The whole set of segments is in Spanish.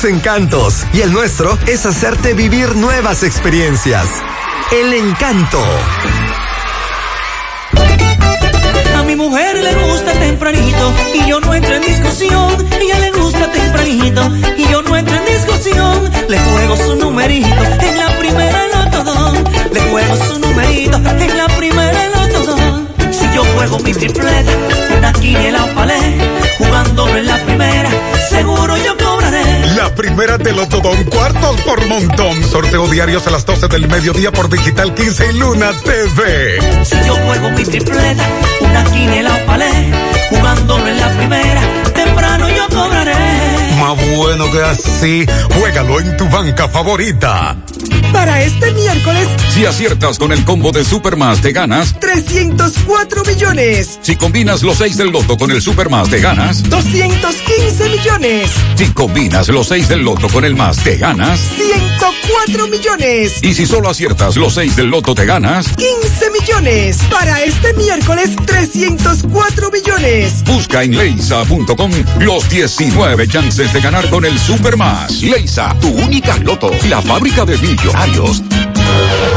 tus encantos y el nuestro es hacerte vivir nuevas experiencias. El encanto. A mi mujer le gusta tempranito y yo no entro en discusión. Ella le gusta tempranito y yo no entro en discusión. Le juego su numerito en la primera nota Le juego su numerito en la primera nota Si yo juego mi tripleta, una quiniela palé, jugándolo en la primera, seguro yo la primera de los Todón cuartos por montón. Sorteo diarios a las 12 del mediodía por Digital 15 y Luna TV. Si yo juego mi tripleta, una quiniela o palé, jugándolo en la primera, temprano yo cobraré. Más bueno que así, juégalo en tu banca favorita. Para este miércoles, si aciertas con el combo de Supermas, te ganas 304 millones. Si combinas los 6 del loto con el Supermas, te ganas 215 millones. Si combinas los 6 del loto con el más, te ganas 104 millones. Y si solo aciertas los 6 del loto, te ganas 15 millones. Para este miércoles, 304 millones. Busca en leisa.com los 19 chances de ganar con el Supermas. Leisa, tu única loto, la fábrica de millonarios.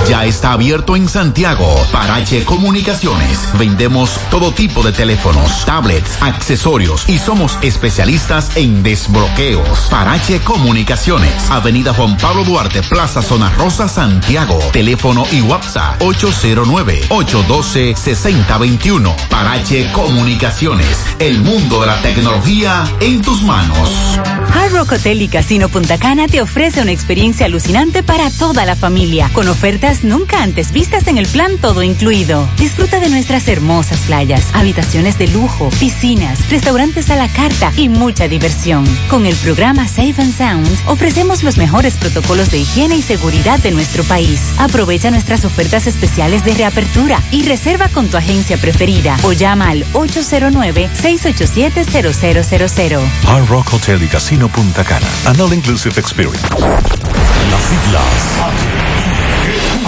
Ya está abierto en Santiago. Parache Comunicaciones. Vendemos todo tipo de teléfonos, tablets, accesorios y somos especialistas en desbloqueos. Parache Comunicaciones. Avenida Juan Pablo Duarte, Plaza Zona Rosa, Santiago. Teléfono y WhatsApp 809-812-6021. Parache Comunicaciones. El mundo de la tecnología en tus manos. Hard Rock Hotel y Casino Punta Cana te ofrece una experiencia alucinante para toda la familia, con ofertas nunca antes vistas en el plan todo incluido. Disfruta de nuestras hermosas playas, habitaciones de lujo, piscinas, restaurantes a la carta y mucha diversión. Con el programa Safe and Sound ofrecemos los mejores protocolos de higiene y seguridad de nuestro país. Aprovecha nuestras ofertas especiales de reapertura y reserva con tu agencia preferida o llama al 809-687-0000. Hard Rock Hotel y Casino Punta Cana. An All Inclusive Experience. Las siglas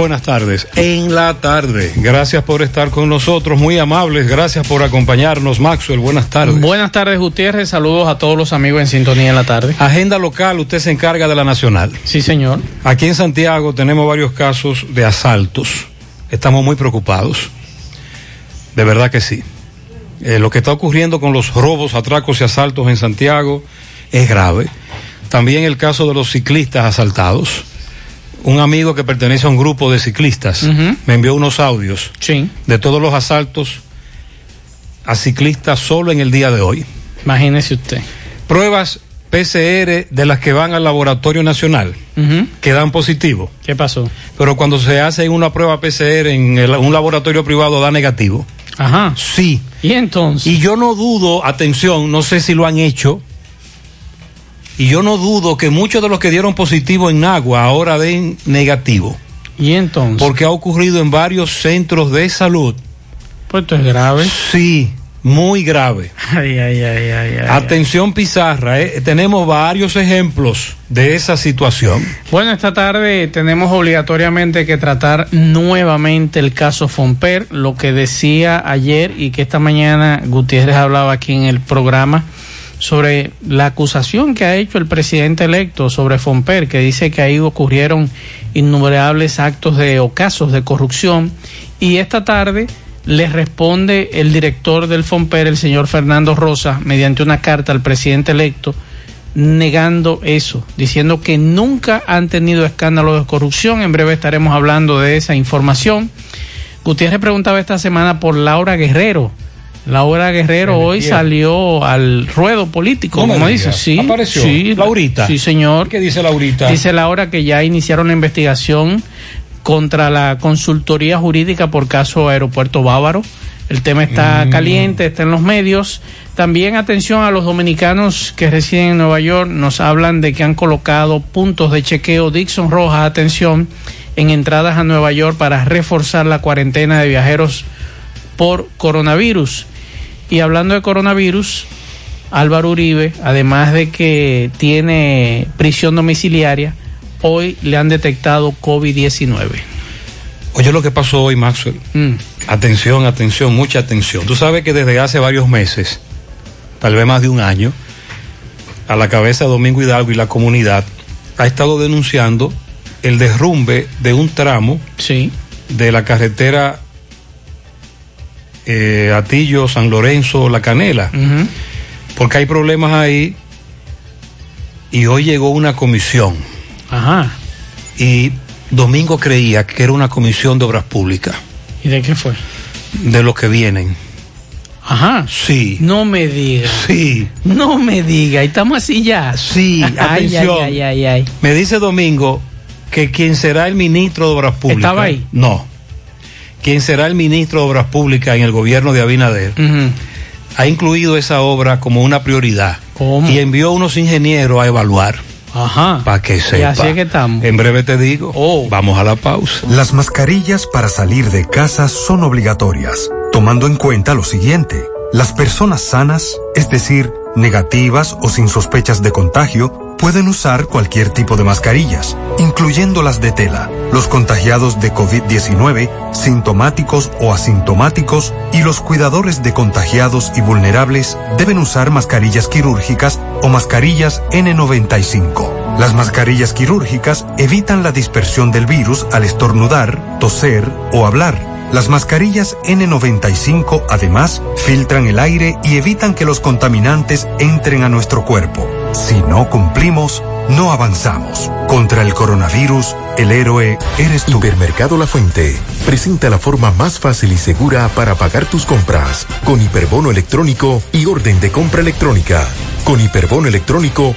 Buenas tardes. En la tarde. Gracias por estar con nosotros, muy amables. Gracias por acompañarnos, Maxwell. Buenas tardes. Buenas tardes, Gutiérrez. Saludos a todos los amigos en sintonía en la tarde. Agenda local, usted se encarga de la nacional. Sí, señor. Aquí en Santiago tenemos varios casos de asaltos. Estamos muy preocupados. De verdad que sí. Eh, lo que está ocurriendo con los robos, atracos y asaltos en Santiago es grave. También el caso de los ciclistas asaltados un amigo que pertenece a un grupo de ciclistas me envió unos audios de todos los asaltos a ciclistas solo en el día de hoy. Imagínese usted. Pruebas PCR de las que van al laboratorio nacional que dan positivo. ¿Qué pasó? Pero cuando se hace una prueba PCR en un laboratorio privado da negativo. Ajá. Sí. ¿Y entonces? Y yo no dudo, atención, no sé si lo han hecho, y yo no dudo que muchos de los que dieron positivo en agua ahora den negativo. ¿Y entonces? Porque ha ocurrido en varios centros de salud. Pues esto es grave. Sí, muy grave. Ay, ay, ay, ay. Atención Pizarra, eh, tenemos varios ejemplos de esa situación. Bueno, esta tarde tenemos obligatoriamente que tratar nuevamente el caso Fomper, lo que decía ayer y que esta mañana Gutiérrez hablaba aquí en el programa sobre la acusación que ha hecho el presidente electo sobre Fomper, que dice que ahí ocurrieron innumerables actos de o casos de corrupción. Y esta tarde le responde el director del Fomper, el señor Fernando Rosa, mediante una carta al presidente electo, negando eso, diciendo que nunca han tenido escándalos de corrupción. En breve estaremos hablando de esa información. Gutiérrez preguntaba esta semana por Laura Guerrero Laura Guerrero hoy salió al ruedo político, como dice. Sí, apareció. Sí, Laurita. Sí, señor. ¿Qué dice Laurita? Dice Laura que ya iniciaron la investigación contra la consultoría jurídica por caso Aeropuerto Bávaro. El tema está caliente, está en los medios. También atención a los dominicanos que residen en Nueva York. Nos hablan de que han colocado puntos de chequeo Dixon Roja, atención, en entradas a Nueva York para reforzar la cuarentena de viajeros por coronavirus. Y hablando de coronavirus, Álvaro Uribe, además de que tiene prisión domiciliaria, hoy le han detectado COVID-19. Oye lo que pasó hoy, Maxwell. Mm. Atención, atención, mucha atención. Tú sabes que desde hace varios meses, tal vez más de un año, a la cabeza de Domingo Hidalgo y la comunidad ha estado denunciando el derrumbe de un tramo Sí. de la carretera eh, Atillo, San Lorenzo, La Canela, porque hay problemas ahí y hoy llegó una comisión Ajá. y Domingo creía que era una comisión de obras públicas, ¿Y de qué fue? de los que vienen. Ajá. Sí. No me diga. Sí. No me diga. Y estamos así ya. Sí, Ay, atención. ay, ay, ay, ay. Me dice Domingo que quien será el ministro de Obras Públicas. ¿Estaba ahí? No. Quien será el ministro de Obras Públicas en el gobierno de Abinader ha incluido esa obra como una prioridad. ¿Cómo? Y envió a unos ingenieros a evaluar. Ajá. Para que sepa. Y así es que estamos. En breve te digo. Oh. Vamos a la pausa. Las mascarillas para salir de casa son obligatorias, tomando en cuenta lo siguiente. Las personas sanas, es decir, negativas o sin sospechas de contagio, pueden usar cualquier tipo de mascarillas, incluyendo las de tela. Los contagiados de COVID-19, sintomáticos o asintomáticos, y los cuidadores de contagiados y vulnerables deben usar mascarillas quirúrgicas o mascarillas N95. Las mascarillas quirúrgicas evitan la dispersión del virus al estornudar, toser o hablar. Las mascarillas N95 además filtran el aire y evitan que los contaminantes entren a nuestro cuerpo. Si no cumplimos, no avanzamos. Contra el coronavirus, el héroe eres tú. Hipermercado La Fuente presenta la forma más fácil y segura para pagar tus compras con hiperbono electrónico y orden de compra electrónica. Con hiperbono electrónico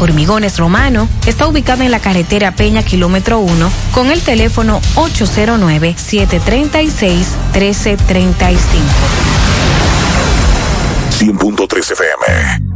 Hormigones Romano está ubicado en la carretera Peña Kilómetro 1 con el teléfono 809-736-1335. 100.3 FM.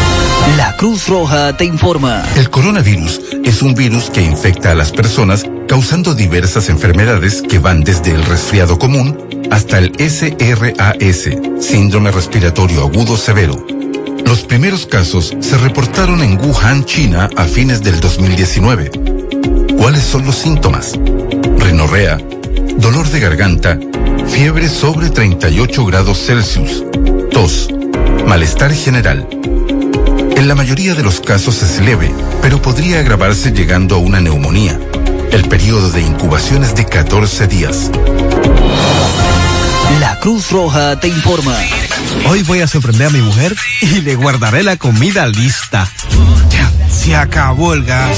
La Cruz Roja te informa. El coronavirus es un virus que infecta a las personas causando diversas enfermedades que van desde el resfriado común hasta el SRAS, síndrome respiratorio agudo severo. Los primeros casos se reportaron en Wuhan, China, a fines del 2019. ¿Cuáles son los síntomas? Rinorrea, dolor de garganta, fiebre sobre 38 grados Celsius, tos, malestar general. En la mayoría de los casos es leve, pero podría agravarse llegando a una neumonía. El periodo de incubación es de 14 días. La Cruz Roja te informa. Hoy voy a sorprender a mi mujer y le guardaré la comida lista. Ya, se acabó el gas.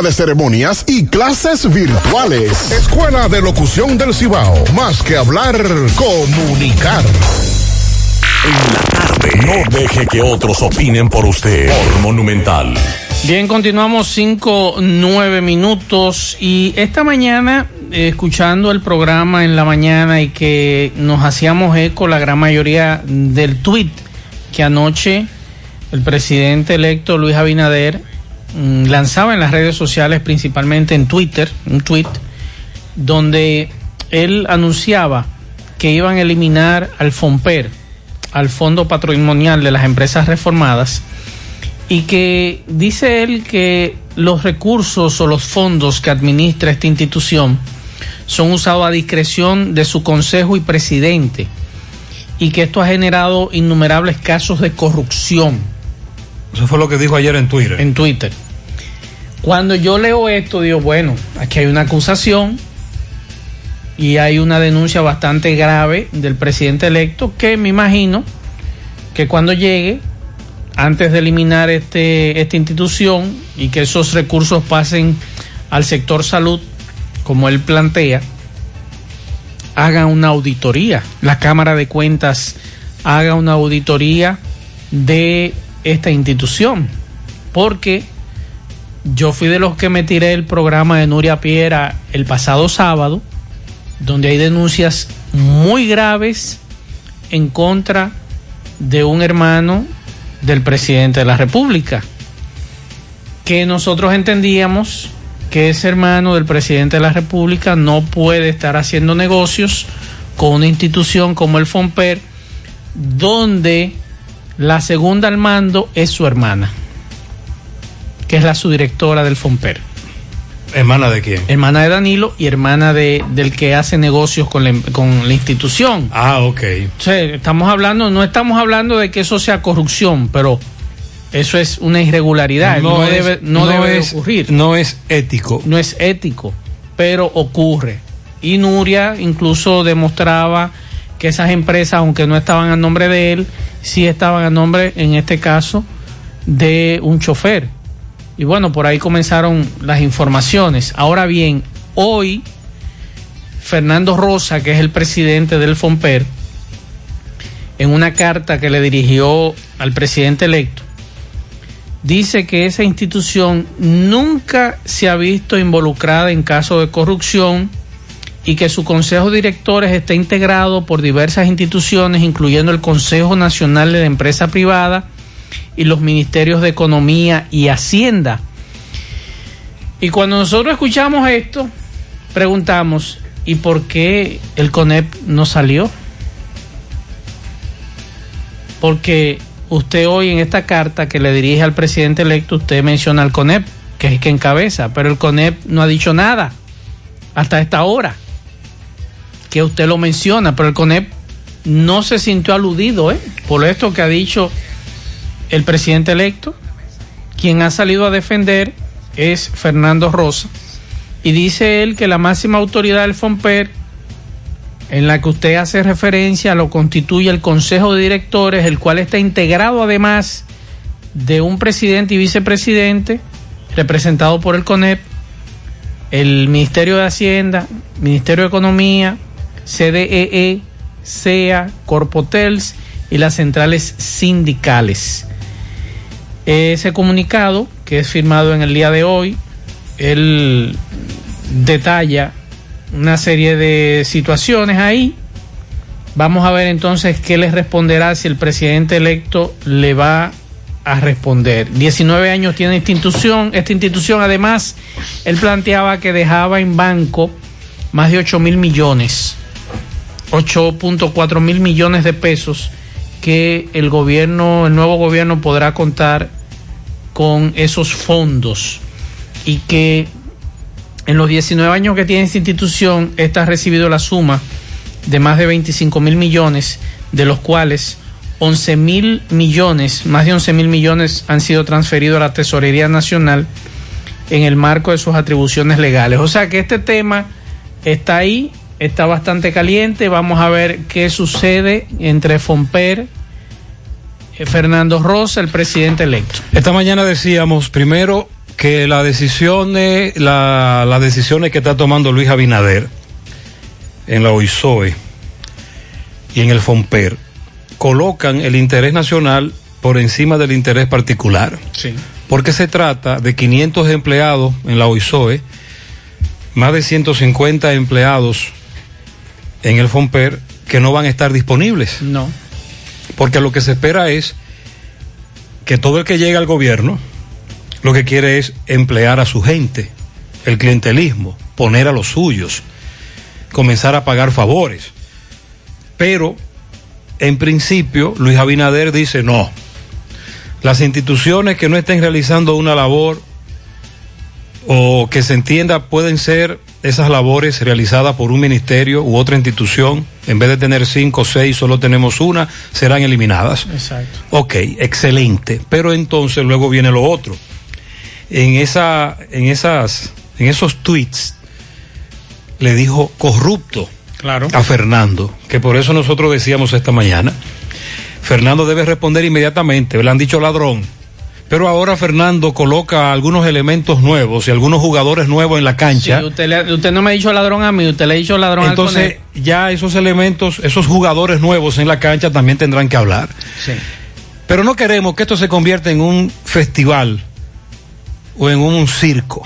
de ceremonias y clases virtuales. Escuela de Locución del Cibao. Más que hablar, comunicar. En la tarde. No deje que otros opinen por usted. Por Monumental. Bien, continuamos cinco, nueve minutos y esta mañana, eh, escuchando el programa en la mañana y que nos hacíamos eco la gran mayoría del tuit que anoche el presidente electo Luis Abinader lanzaba en las redes sociales, principalmente en Twitter, un tweet, donde él anunciaba que iban a eliminar al FOMPER, al Fondo Patrimonial de las Empresas Reformadas, y que dice él que los recursos o los fondos que administra esta institución son usados a discreción de su consejo y presidente y que esto ha generado innumerables casos de corrupción. Eso fue lo que dijo ayer en Twitter. En Twitter. Cuando yo leo esto, digo, bueno, aquí hay una acusación y hay una denuncia bastante grave del presidente electo que me imagino que cuando llegue antes de eliminar este, esta institución y que esos recursos pasen al sector salud, como él plantea, haga una auditoría. La Cámara de Cuentas haga una auditoría de esta institución. Porque yo fui de los que me tiré el programa de Nuria Piera el pasado sábado, donde hay denuncias muy graves en contra de un hermano del presidente de la República, que nosotros entendíamos que ese hermano del presidente de la República no puede estar haciendo negocios con una institución como el FOMPER, donde la segunda al mando es su hermana, que es la subdirectora del FOMPER. ¿Hermana de quién? Hermana de Danilo y hermana de, del que hace negocios con la, con la institución. Ah, ok. O sea, estamos hablando, no estamos hablando de que eso sea corrupción, pero eso es una irregularidad. No, no es, debe, no, no debe es, ocurrir. No es ético. No es ético, pero ocurre. Y Nuria incluso demostraba que esas empresas, aunque no estaban a nombre de él, sí estaban a nombre, en este caso, de un chofer. Y bueno, por ahí comenzaron las informaciones. Ahora bien, hoy Fernando Rosa, que es el presidente del FOMPER, en una carta que le dirigió al presidente electo, dice que esa institución nunca se ha visto involucrada en casos de corrupción y que su consejo de directores está integrado por diversas instituciones, incluyendo el Consejo Nacional de Empresa Privada, y los ministerios de Economía y Hacienda. Y cuando nosotros escuchamos esto, preguntamos, ¿y por qué el CONEP no salió? Porque usted hoy en esta carta que le dirige al presidente electo, usted menciona al CONEP, que es el que encabeza, pero el CONEP no ha dicho nada hasta esta hora, que usted lo menciona, pero el CONEP no se sintió aludido ¿eh? por esto que ha dicho el presidente electo. Quien ha salido a defender es Fernando Rosa. Y dice él que la máxima autoridad del FOMPER, en la que usted hace referencia, lo constituye el Consejo de Directores, el cual está integrado además de un presidente y vicepresidente, representado por el CONEP, el Ministerio de Hacienda, Ministerio de Economía, CDEE, SEA, Corpotels y las centrales sindicales. Ese comunicado, que es firmado en el día de hoy, él detalla una serie de situaciones ahí. Vamos a ver entonces qué les responderá si el presidente electo le va a responder. 19 años tiene institución. Esta institución, además, él planteaba que dejaba en banco más de 8 mil millones, 8.4 mil millones de pesos que el gobierno, el nuevo gobierno podrá contar con esos fondos y que en los 19 años que tiene esta institución, esta ha recibido la suma de más de 25 mil millones, de los cuales 11 mil millones, más de 11 mil millones han sido transferidos a la Tesorería Nacional en el marco de sus atribuciones legales. O sea que este tema está ahí, está bastante caliente. Vamos a ver qué sucede entre Fomper, eh, Fernando Rosa, el presidente electo. Esta mañana decíamos primero que la decisión la, las decisiones que está tomando Luis Abinader en la OISOE y en el FOMPER colocan el interés nacional por encima del interés particular. Sí. Porque se trata de 500 empleados en la OISOE, más de 150 empleados en el FOMPER que no van a estar disponibles. No. Porque lo que se espera es que todo el que llegue al gobierno lo que quiere es emplear a su gente, el clientelismo, poner a los suyos, comenzar a pagar favores. Pero, en principio, Luis Abinader dice no. Las instituciones que no estén realizando una labor o que se entienda pueden ser esas labores realizadas por un ministerio u otra institución, en vez de tener cinco o seis, solo tenemos una, serán eliminadas. Exacto. Ok, excelente. Pero entonces luego viene lo otro. En, esa, en, esas, en esos tweets le dijo corrupto claro. a Fernando, que por eso nosotros decíamos esta mañana, Fernando debe responder inmediatamente, le han dicho ladrón pero ahora Fernando coloca algunos elementos nuevos y algunos jugadores nuevos en la cancha. Sí, usted, le, usted, no me ha dicho ladrón a mí, usted le ha dicho ladrón Entonces, al ya esos elementos, esos jugadores nuevos en la cancha también tendrán que hablar. Sí. Pero no queremos que esto se convierta en un festival o en un circo,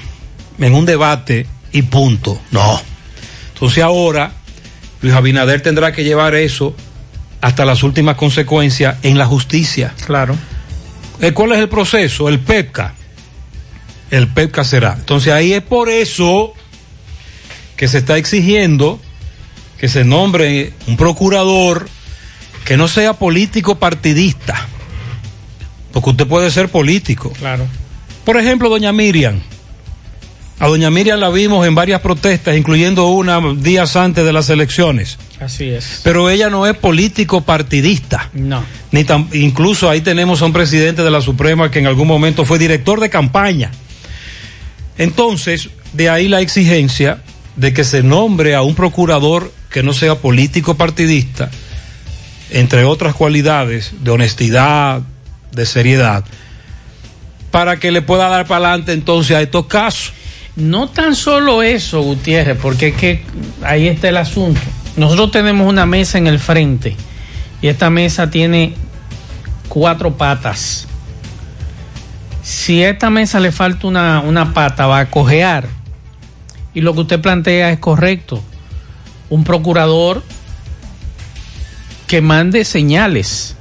en un debate y punto. No. Entonces ahora Luis Abinader tendrá que llevar eso hasta las últimas consecuencias en la justicia. Claro. ¿Cuál es el proceso? El PEPCA. El PEPCA será. Entonces ahí es por eso que se está exigiendo que se nombre un procurador que no sea político partidista. Porque usted puede ser político. Claro. Por ejemplo, doña Miriam. A doña Miriam la vimos en varias protestas, incluyendo una días antes de las elecciones. Así es. Pero ella no es político partidista. No. Ni tan, incluso ahí tenemos a un presidente de la Suprema que en algún momento fue director de campaña. Entonces, de ahí la exigencia de que se nombre a un procurador que no sea político partidista, entre otras cualidades de honestidad, de seriedad, para que le pueda dar para adelante entonces a estos casos. No tan solo eso, Gutiérrez, porque es que ahí está el asunto. Nosotros tenemos una mesa en el frente y esta mesa tiene cuatro patas. Si a esta mesa le falta una, una pata, va a cojear. Y lo que usted plantea es correcto. Un procurador que mande señales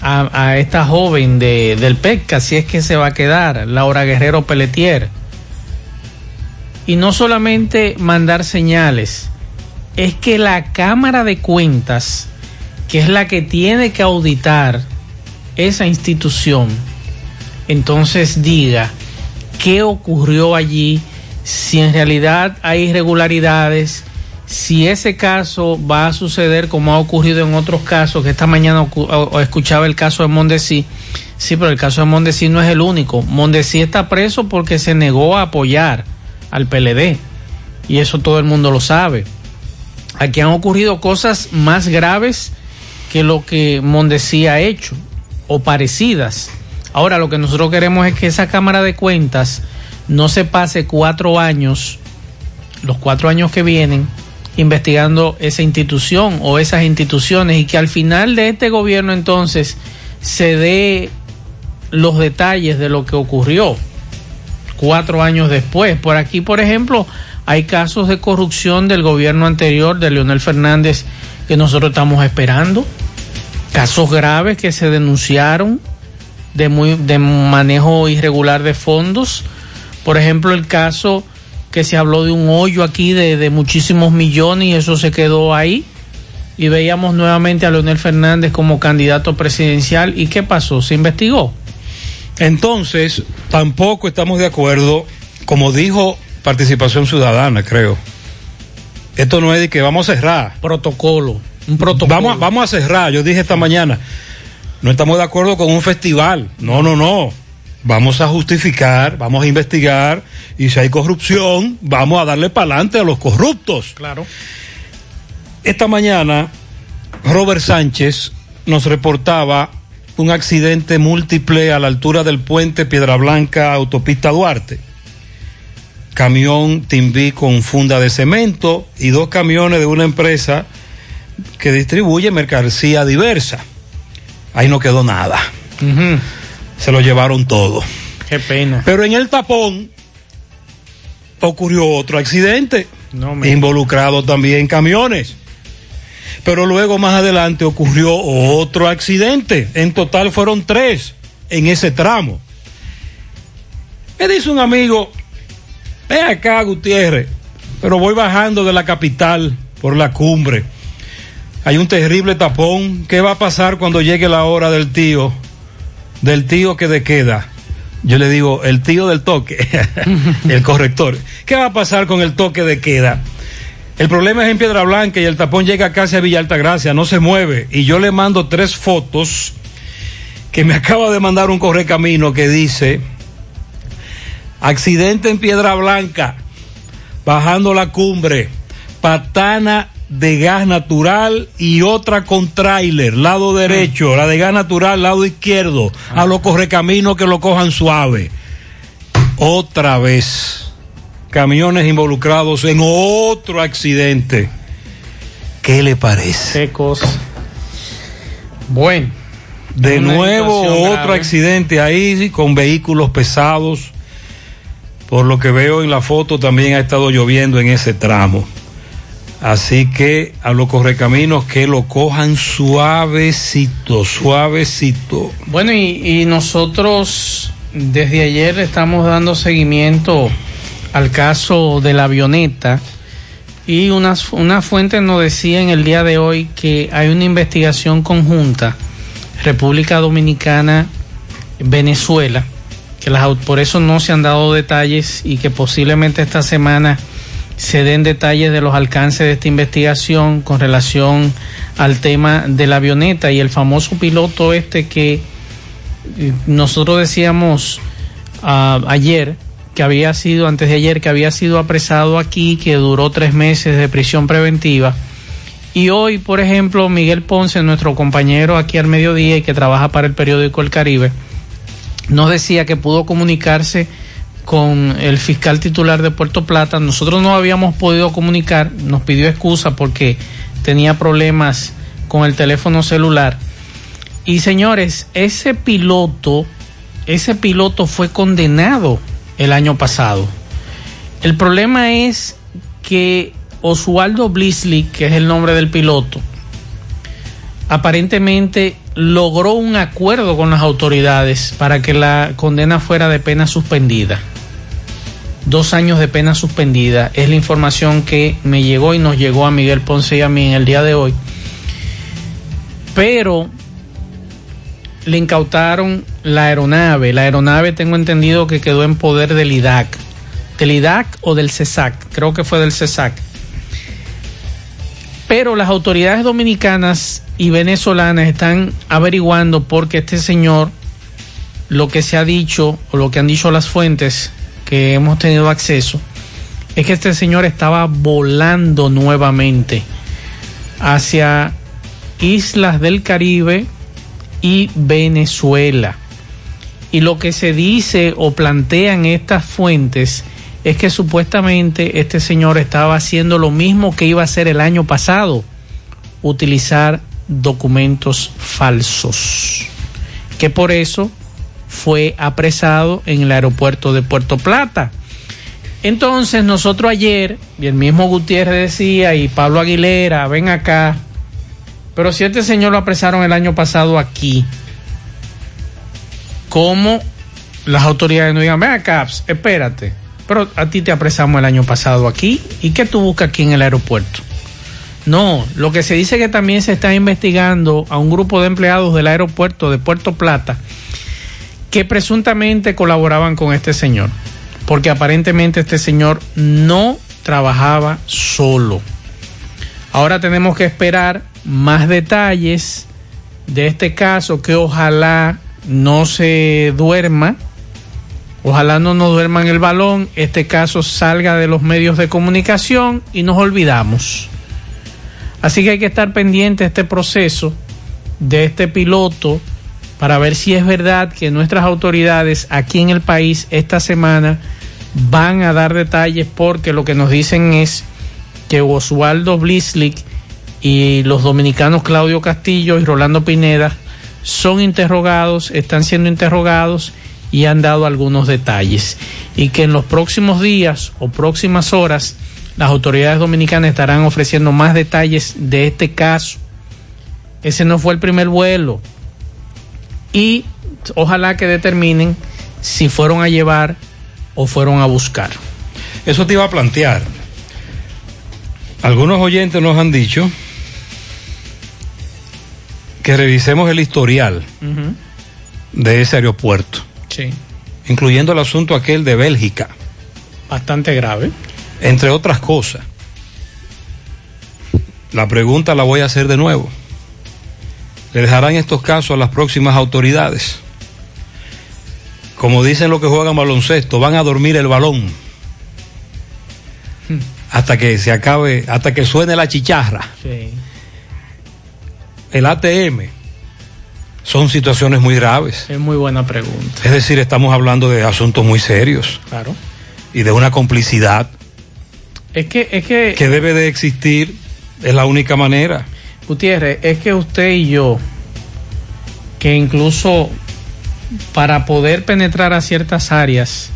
a, a esta joven de, del PECA, si es que se va a quedar, Laura Guerrero Pelletier Y no solamente mandar señales, es que la Cámara de Cuentas, que es la que tiene que auditar esa institución, entonces diga qué ocurrió allí, si en realidad hay irregularidades, si ese caso va a suceder como ha ocurrido en otros casos, que esta mañana escuchaba el caso de Mondesi, sí, pero el caso de Mondesi no es el único. Mondesi está preso porque se negó a apoyar al PLD y eso todo el mundo lo sabe. Aquí han ocurrido cosas más graves que lo que Mondesi ha hecho o parecidas. Ahora lo que nosotros queremos es que esa Cámara de Cuentas no se pase cuatro años, los cuatro años que vienen, investigando esa institución o esas instituciones y que al final de este gobierno entonces se dé los detalles de lo que ocurrió cuatro años después. Por aquí, por ejemplo, hay casos de corrupción del gobierno anterior de Leonel Fernández que nosotros estamos esperando, casos graves que se denunciaron de, muy, de manejo irregular de fondos. Por ejemplo, el caso que se habló de un hoyo aquí de, de muchísimos millones y eso se quedó ahí. Y veíamos nuevamente a Leonel Fernández como candidato presidencial. ¿Y qué pasó? ¿Se investigó? Entonces, tampoco estamos de acuerdo, como dijo Participación Ciudadana, creo. Esto no es de que vamos a cerrar. Protocolo. Un protocolo. Vamos, vamos a cerrar. Yo dije esta mañana, no estamos de acuerdo con un festival. No, no, no. Vamos a justificar, vamos a investigar y si hay corrupción, vamos a darle para adelante a los corruptos. Claro. Esta mañana, Robert Sánchez nos reportaba un accidente múltiple a la altura del puente Piedra Blanca, autopista Duarte. Camión Timbí con funda de cemento y dos camiones de una empresa que distribuye mercancía diversa. Ahí no quedó nada. Se lo llevaron todo. Qué pena. Pero en el tapón ocurrió otro accidente. involucrado también camiones. Pero luego más adelante ocurrió otro accidente. En total fueron tres en ese tramo. Me dice un amigo, ve acá Gutiérrez, pero voy bajando de la capital por la cumbre. Hay un terrible tapón. ¿Qué va a pasar cuando llegue la hora del tío? Del tío que de queda. Yo le digo, el tío del toque, el corrector. ¿Qué va a pasar con el toque de queda? El problema es en Piedra Blanca y el tapón llega casi a Villa Altagracia, no se mueve. Y yo le mando tres fotos que me acaba de mandar un correcamino que dice, accidente en Piedra Blanca, bajando la cumbre, patana de gas natural y otra con tráiler, lado derecho, la de gas natural, lado izquierdo, a los correcaminos que lo cojan suave. Otra vez camiones involucrados en otro accidente. ¿Qué le parece? Qué cosa. Bueno. De nuevo otro accidente ahí con vehículos pesados. Por lo que veo en la foto también ha estado lloviendo en ese tramo. Así que a los correcaminos que lo cojan suavecito, suavecito. Bueno, y, y nosotros desde ayer estamos dando seguimiento al caso de la avioneta y una, una fuente nos decía en el día de hoy que hay una investigación conjunta República Dominicana Venezuela que las, por eso no se han dado detalles y que posiblemente esta semana se den detalles de los alcances de esta investigación con relación al tema de la avioneta y el famoso piloto este que eh, nosotros decíamos uh, ayer que había sido, antes de ayer, que había sido apresado aquí, que duró tres meses de prisión preventiva. Y hoy, por ejemplo, Miguel Ponce, nuestro compañero aquí al mediodía y que trabaja para el periódico El Caribe, nos decía que pudo comunicarse con el fiscal titular de Puerto Plata. Nosotros no habíamos podido comunicar, nos pidió excusa porque tenía problemas con el teléfono celular. Y señores, ese piloto, ese piloto fue condenado el año pasado. El problema es que Oswaldo Blisley, que es el nombre del piloto, aparentemente logró un acuerdo con las autoridades para que la condena fuera de pena suspendida. dos años de pena suspendida. Es la información que me llegó y nos llegó a Miguel Ponce y a mí en el día de hoy. Pero le incautaron la aeronave. La aeronave tengo entendido que quedó en poder del IDAC. Del IDAC o del CESAC. Creo que fue del CESAC. Pero las autoridades dominicanas y venezolanas están averiguando porque este señor, lo que se ha dicho o lo que han dicho las fuentes que hemos tenido acceso, es que este señor estaba volando nuevamente hacia islas del Caribe y Venezuela. Y lo que se dice o plantean estas fuentes es que supuestamente este señor estaba haciendo lo mismo que iba a hacer el año pasado, utilizar documentos falsos, que por eso fue apresado en el aeropuerto de Puerto Plata. Entonces nosotros ayer, y el mismo Gutiérrez decía, y Pablo Aguilera, ven acá, pero si este señor lo apresaron el año pasado aquí, ¿cómo las autoridades no digan, ven acá, espérate, pero a ti te apresamos el año pasado aquí, ¿y qué tú buscas aquí en el aeropuerto? No, lo que se dice que también se está investigando a un grupo de empleados del aeropuerto de Puerto Plata que presuntamente colaboraban con este señor, porque aparentemente este señor no trabajaba solo. Ahora tenemos que esperar más detalles de este caso que ojalá no se duerma, ojalá no nos duerma en el balón, este caso salga de los medios de comunicación y nos olvidamos. Así que hay que estar pendiente de este proceso, de este piloto, para ver si es verdad que nuestras autoridades aquí en el país esta semana van a dar detalles porque lo que nos dicen es que Oswaldo Blislick y los dominicanos Claudio Castillo y Rolando Pineda son interrogados, están siendo interrogados y han dado algunos detalles. Y que en los próximos días o próximas horas las autoridades dominicanas estarán ofreciendo más detalles de este caso. Ese no fue el primer vuelo. Y ojalá que determinen si fueron a llevar o fueron a buscar. Eso te iba a plantear. Algunos oyentes nos han dicho que revisemos el historial de ese aeropuerto, Sí, incluyendo el asunto aquel de Bélgica, bastante grave. entre otras cosas. La pregunta la voy a hacer de nuevo. ¿Le dejarán estos casos a las próximas autoridades? Como dicen los que juegan baloncesto, van a dormir el balón hasta que se acabe, hasta que suene la chicharra. Sí. El ATM son situaciones muy graves. Es muy buena pregunta. Es decir, estamos hablando de asuntos muy serios Claro. y de una complicidad Es que, es que, que debe de existir. Es la única manera. Gutiérrez, es que usted y yo, que incluso para poder penetrar a ciertas áreas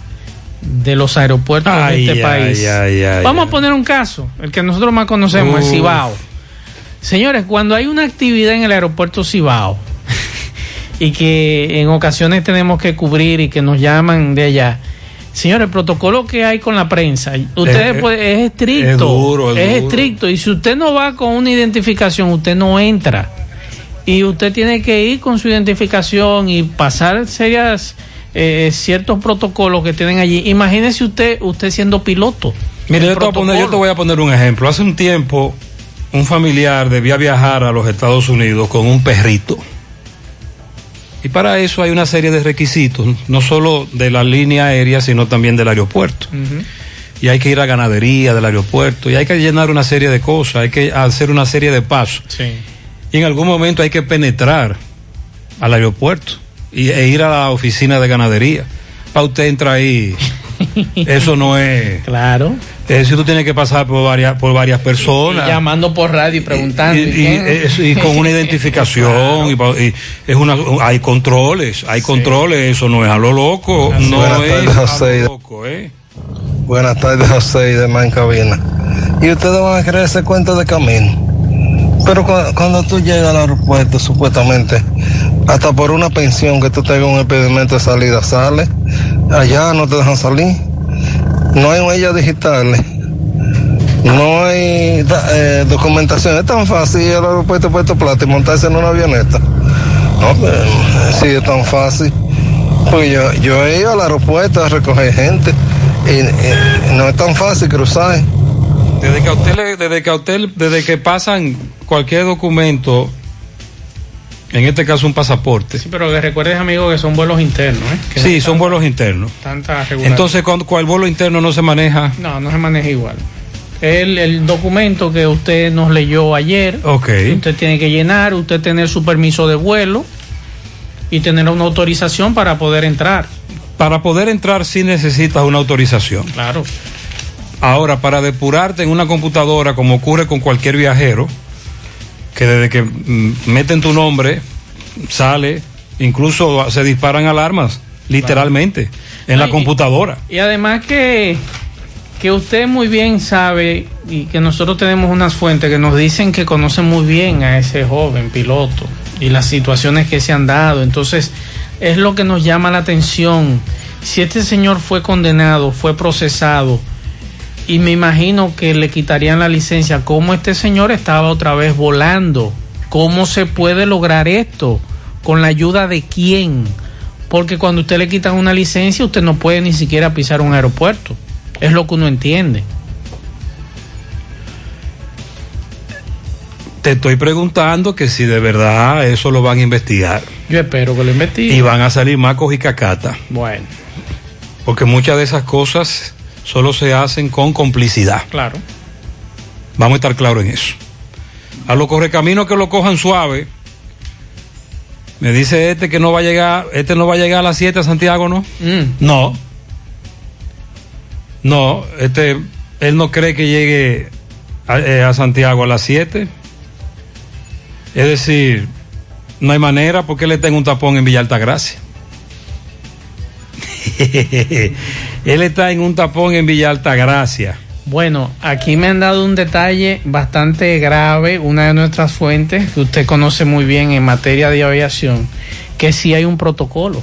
de los aeropuertos Ay, de este ay, país, ay, ay, vamos a poner un caso, el que nosotros más conocemos, el Uf. Cibao. Señores, cuando hay una actividad en el aeropuerto Cibao y que en ocasiones tenemos que cubrir y que nos llaman de allá, Señores, el protocolo que hay con la prensa, ustedes Eh, puede- es estricto, es duro, es duro. estricto y si usted no va con una identificación, usted no entra. Y usted tiene que ir con su identificación y pasar serias eh, ciertos protocolos que tienen allí. Imagínese usted usted siendo piloto. Mire, yo te, voy a poner, yo te voy a poner un ejemplo. Hace un tiempo, un familiar debía viajar a los Estados Unidos con un perrito. Y para eso hay una serie de requisitos, no solo de la línea aérea, sino también del aeropuerto. Y hay que ir a ganadería del aeropuerto, y hay que llenar una serie de cosas, hay que hacer una serie de pasos. Sí. Y en algún momento hay que penetrar al aeropuerto y, e ir a la oficina de ganadería. Para usted entra ahí, eso no es. Claro. Es decir, tú tienes que pasar por varias, por varias personas. Y llamando por radio y preguntando. Y, con una identificación y es una hay controles hay controles eso no es a lo loco no Buenas es tardes, a lo loco eh Buenas tardes, José y demás en cabina. Y ustedes van a creer ese cuento de camino. Pero cu- cuando tú llegas al aeropuerto, supuestamente, hasta por una pensión que tú tengas un impedimento de salida, sale. Allá no te dejan salir. No hay huellas digitales, no hay eh, documentación. Es tan fácil ir al aeropuerto de Puerto Plata y montarse en una avioneta. No, pero, sí, es tan fácil. Pues yo, yo he ido al aeropuerto a recoger gente y, y no es tan fácil cruzar. Desde que a usted, le- desde que a usted, desde que pasan cualquier documento, en este caso un pasaporte. Sí, pero que recuerdes, amigo, que son vuelos internos, ¿eh? Que Sí, no son vuelos internos. Tanta. Entonces, cuando, cuando el vuelo interno no se maneja, No, no se maneja igual. El, el documento que usted nos leyó ayer, ok. usted tiene que llenar, usted tener su permiso de vuelo y tener una autorización para poder entrar. Para poder entrar sí necesitas una autorización. Claro. Ahora, para depurarte en una computadora, como ocurre con cualquier viajero, que desde que mm, meten tu nombre, sale, incluso se disparan alarmas, literalmente, en la y- computadora. Y además que, que usted muy bien sabe y que nosotros tenemos unas fuentes que nos dicen que conocen muy bien a ese joven piloto y las situaciones que se han dado. Entonces, es lo que nos llama la atención. Si este señor fue condenado, fue procesado, y me imagino que le quitarían la licencia, ¿cómo este señor estaba otra vez volando? ¿Cómo se puede lograr esto? ¿Con la ayuda de quién? Porque cuando usted le quitan una licencia, usted no puede ni siquiera pisar un aeropuerto. Es lo que uno entiende. Te estoy preguntando que si de verdad eso lo van a investigar. Yo espero que lo investiguen. Y van a salir macos y cacata. Bueno, Porque muchas de esas cosas solo se hacen con complicidad. claro. Vamos a estar claros en eso. A los correcaminos que lo cojan suave. Me dice este que no va a llegar, este no va a llegar a las 7 a Santiago, ¿no? Mm. No. No, este, él no cree que llegue a, eh, a Santiago a las 7. Es decir, no hay manera porque él está en un tapón en Villa Altagracia. él está en un tapón en Villa Altagracia. Bueno, aquí me han dado un detalle bastante grave, una de nuestras fuentes, que usted conoce muy bien en materia de aviación, que sí hay un protocolo.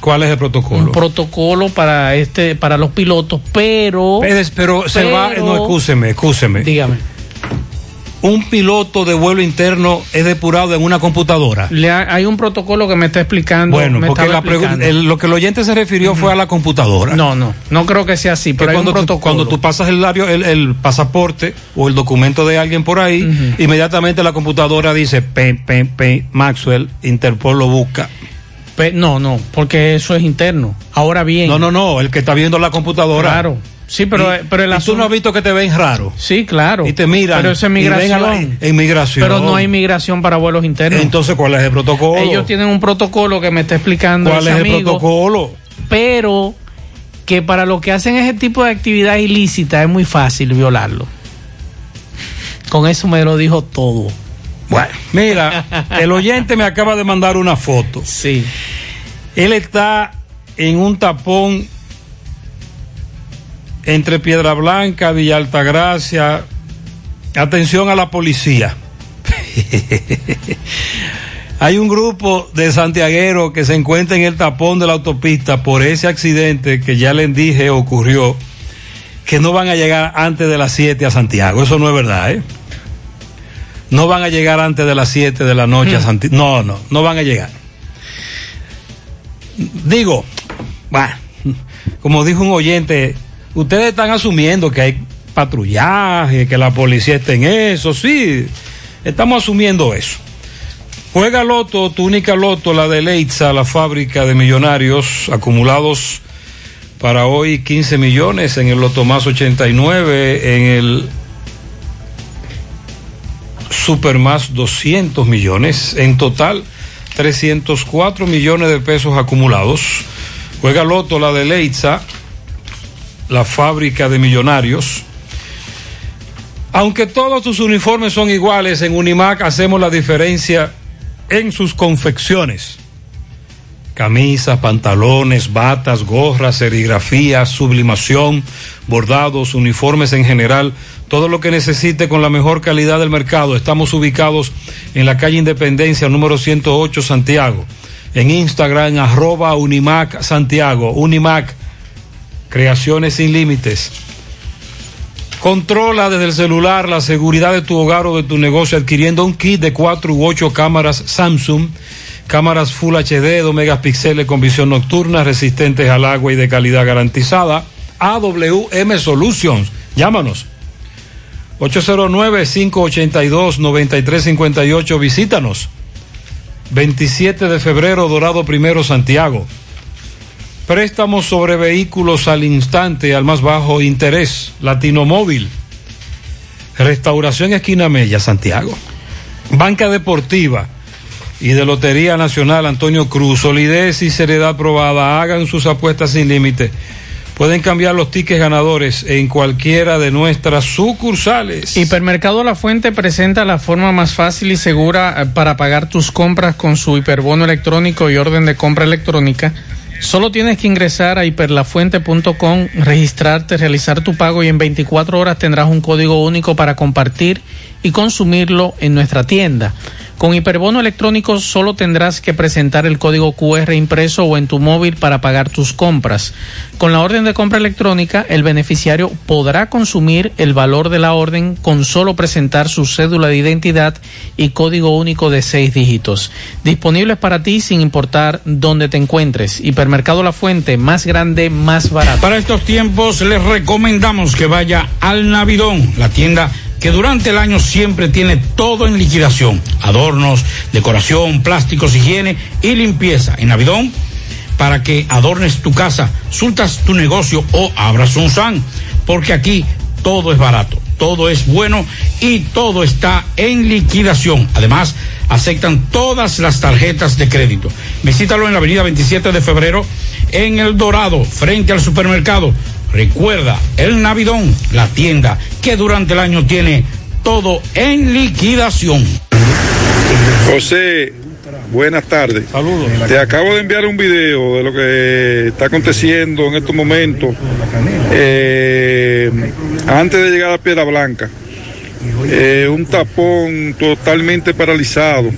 ¿Cuál es el protocolo? Un protocolo para este, para los pilotos, pero. Pero, pero se va, no, escúcheme, escúcheme. Dígame. Un piloto de vuelo interno es depurado en una computadora. Le ha- hay un protocolo que me está explicando. Bueno, me porque la pregu- explicando. el- lo que el oyente se refirió fue a la computadora. No, no, no creo que sea así, pero hay un cuando, tú, protocolo. cuando tú pasas el, labio- el, el pasaporte o el documento de alguien por ahí, inmediatamente la computadora dice, pe, pe, pe, Maxwell, Interpol lo busca. Pe- no, no, porque eso es interno. Ahora bien. No, no, no, el que está viendo la computadora. Claro. Sí, pero, Y- pero el y tú asunto- no has visto que te ven raro. Sí, claro. Y te miran. Pero es la- migración. en migración. Pero no hay migración para vuelos internos. Entonces, ¿cuál es el protocolo? Ellos tienen un protocolo que me está explicando ¿Cuál ese es el protocolo? Pero que para lo que hacen ese tipo de actividad ilícita es muy fácil violarlo. Con eso me lo dijo todo. Bueno, mira, el oyente me acaba de mandar una foto. Sí. Él está en un tapón entre Piedra Blanca, Villa Altagracia. Atención a la policía. Hay un grupo de santiagueros que se encuentra en el tapón de la autopista por ese accidente que ya les dije ocurrió, que no van a llegar antes de las 7 a Santiago. Eso no es verdad, ¿eh? No van a llegar antes de las 7 de la noche a Santiago. No, no, no van a llegar. Digo, bueno, como dijo un oyente, ustedes están asumiendo que hay patrullaje, que la policía está en eso, sí, estamos asumiendo eso. Juega Loto, tu única Loto, la de Leitza, la fábrica de millonarios acumulados para hoy 15 millones en el Loto más 89, en el Super más 200 millones, en total 304 millones de pesos acumulados. Juega Loto, la de Leitza, la fábrica de millonarios. Aunque todos sus uniformes son iguales, en Unimac hacemos la diferencia en sus confecciones. Camisas, pantalones, batas, gorras, serigrafía, sublimación, bordados, uniformes en general, todo lo que necesite con la mejor calidad del mercado. Estamos ubicados en la calle Independencia, número 108, Santiago. En Instagram, arroba Unimac Santiago. Unimac, Creaciones sin límites. Controla desde el celular la seguridad de tu hogar o de tu negocio adquiriendo un kit de 4 u 8 cámaras Samsung, cámaras Full HD, 2 megapíxeles con visión nocturna, resistentes al agua y de calidad garantizada. AWM Solutions. Llámanos. 809-582-9358. Visítanos. 27 de febrero, Dorado Primero, Santiago. Préstamos sobre vehículos al instante, al más bajo interés. Latino Móvil. Restauración Esquina Mella, Santiago. Banca Deportiva y de Lotería Nacional Antonio Cruz. Solidez y seriedad probada. Hagan sus apuestas sin límite. Pueden cambiar los tickets ganadores en cualquiera de nuestras sucursales. Hipermercado La Fuente presenta la forma más fácil y segura eh, para pagar tus compras con su hiperbono electrónico y orden de compra electrónica. Solo tienes que ingresar a hiperlafuente.com, registrarte, realizar tu pago y en 24 horas tendrás un código único para compartir y consumirlo en nuestra tienda. Con Hiperbono electrónico solo tendrás que presentar el código QR impreso o en tu móvil para pagar tus compras. Con la orden de compra electrónica, el beneficiario podrá consumir el valor de la orden con solo presentar su cédula de identidad y código único de seis dígitos. Disponibles para ti sin importar dónde te encuentres. Hipermercado La Fuente, más grande, más barato. Para estos tiempos les recomendamos que vaya al Navidón, la tienda que durante el año siempre tiene todo en liquidación. Adornos, decoración, plásticos, higiene y limpieza. En Navidón, para que adornes tu casa, sultas tu negocio o abras un SAN, porque aquí todo es barato, todo es bueno y todo está en liquidación. Además, aceptan todas las tarjetas de crédito. Visítalo en la avenida 27 de febrero en El Dorado, frente al supermercado. Recuerda, el Navidón, la tienda que durante el año tiene todo en liquidación. José, buenas tardes. Saludos. Te acabo de enviar un video de lo que está aconteciendo en estos momentos. eh, antes de llegar a Piedra Blanca. Eh, un tapón totalmente paralizado.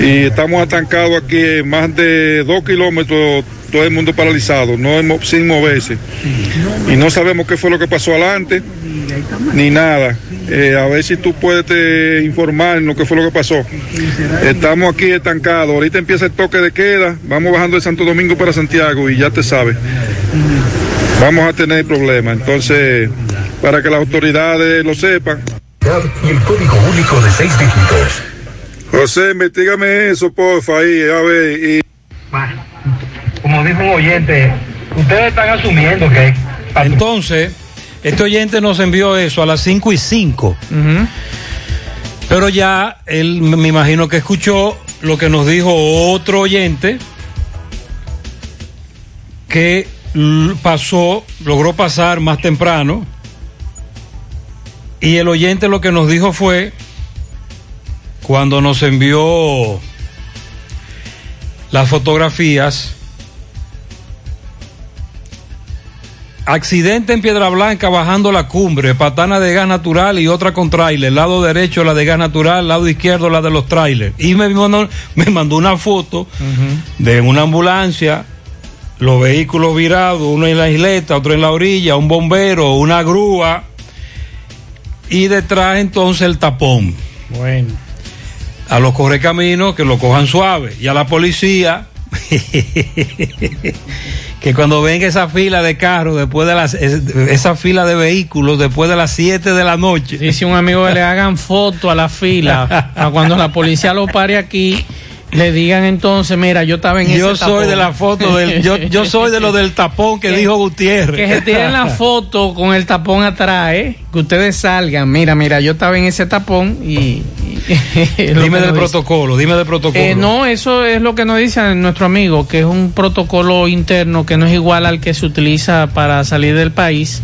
Y estamos atancados aquí más de dos kilómetros, todo el mundo paralizado, no sin moverse. Y no sabemos qué fue lo que pasó adelante, ni nada. Eh, a ver si tú puedes te, informarnos qué fue lo que pasó. Estamos aquí estancados, ahorita empieza el toque de queda, vamos bajando de Santo Domingo para Santiago y ya te sabes. Vamos a tener problemas, entonces, para que las autoridades lo sepan. Y el código único de seis dígitos. José, investigame eso, porfa, ahí, a ver. Y... Como dijo un oyente, ustedes están asumiendo que Entonces, este oyente nos envió eso a las 5 y 5. Pero ya él me imagino que escuchó lo que nos dijo otro oyente que pasó, logró pasar más temprano. Y el oyente lo que nos dijo fue, cuando nos envió las fotografías, Accidente en Piedra Blanca bajando la cumbre, patana de gas natural y otra con tráiler. Lado derecho la de gas natural, lado izquierdo la de los trailers. Y me mandó, me mandó una foto de una ambulancia, los vehículos virados, uno en la isleta, otro en la orilla, un bombero, una grúa. Y detrás entonces el tapón. Bueno. A los correcaminos que lo cojan suave. Y a la policía que cuando venga esa fila de carros después de las es- esa fila de vehículos después de las 7 de la noche Dice un amigo que le hagan foto a la fila. a cuando la policía lo pare aquí, le digan entonces, mira, yo estaba en yo ese soy tapón. de la foto del yo, yo soy de lo del tapón que, Que- dijo Gutiérrez Que se tiren la foto con el tapón atrás, ¿eh? Que ustedes salgan. Mira, mira, yo estaba en ese tapón y. dime del protocolo dime del protocolo Eh, no, eso es lo que nos dice nuestro amigo, que es un protocolo interno que no es igual al que se utiliza para salir del país,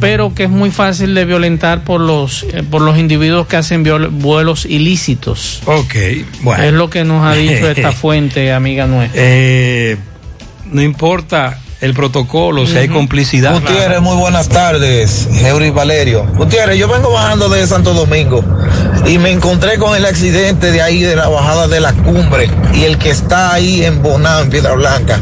pero que es muy fácil de violentar por los eh, por los individuos que hacen viol- vuelos ilícitos. Ok, bueno. Es lo que nos ha dicho esta fuente, amiga nuestra. Eh, no importa el protocolo si hay complicidad Gutiérrez, muy buenas tardes. Eury Valerio. Gutiérrez, yo vengo bajando de Santo Domingo y me encontré con el accidente de ahí de la bajada de la cumbre y el que está ahí en Bonao, en Piedra Blanca.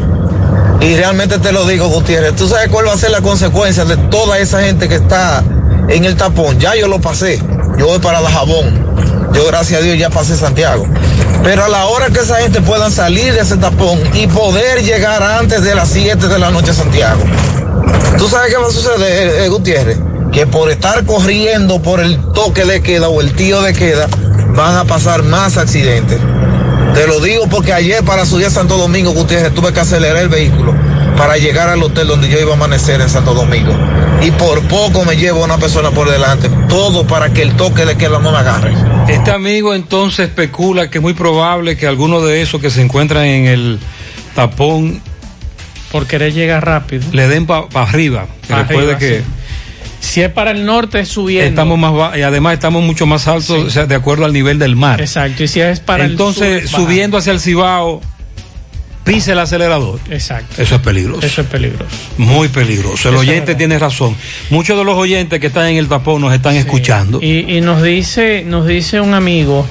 Y realmente te lo digo, Gutiérrez, ¿tú sabes cuál va a ser la consecuencia de toda esa gente que está en el tapón? Ya yo lo pasé, yo voy para Dajabón, yo gracias a Dios ya pasé Santiago. Pero a la hora que esa gente pueda salir de ese tapón y poder llegar antes de las 7 de la noche a Santiago, ¿tú sabes qué va a suceder, eh, Gutiérrez? Que por estar corriendo por el toque de queda o el tío de queda, van a pasar más accidentes. Te lo digo porque ayer para subir a Santo Domingo, Gutiérrez, tuve que acelerar el vehículo para llegar al hotel donde yo iba a amanecer en Santo Domingo. Y por poco me llevo a una persona por delante. Todo para que el toque de queda no me agarre. Este amigo entonces especula que es muy probable que alguno de esos que se encuentran en el tapón por querer llegar rápido le den para arriba. Que Pa' recuerde arriba, que sí. Si es para el norte, es subiendo. estamos más y además estamos mucho más altos, o sea, de acuerdo al nivel del mar. Exacto. Y si es para Entonces, el sur, subiendo hacia el Cibao, pise el acelerador. Exacto. Eso es peligroso. Eso es peligroso. Muy peligroso. El Eso oyente tiene razón. Muchos de los oyentes que están en el tapón nos están escuchando. Y, y nos dice, nos dice un amigo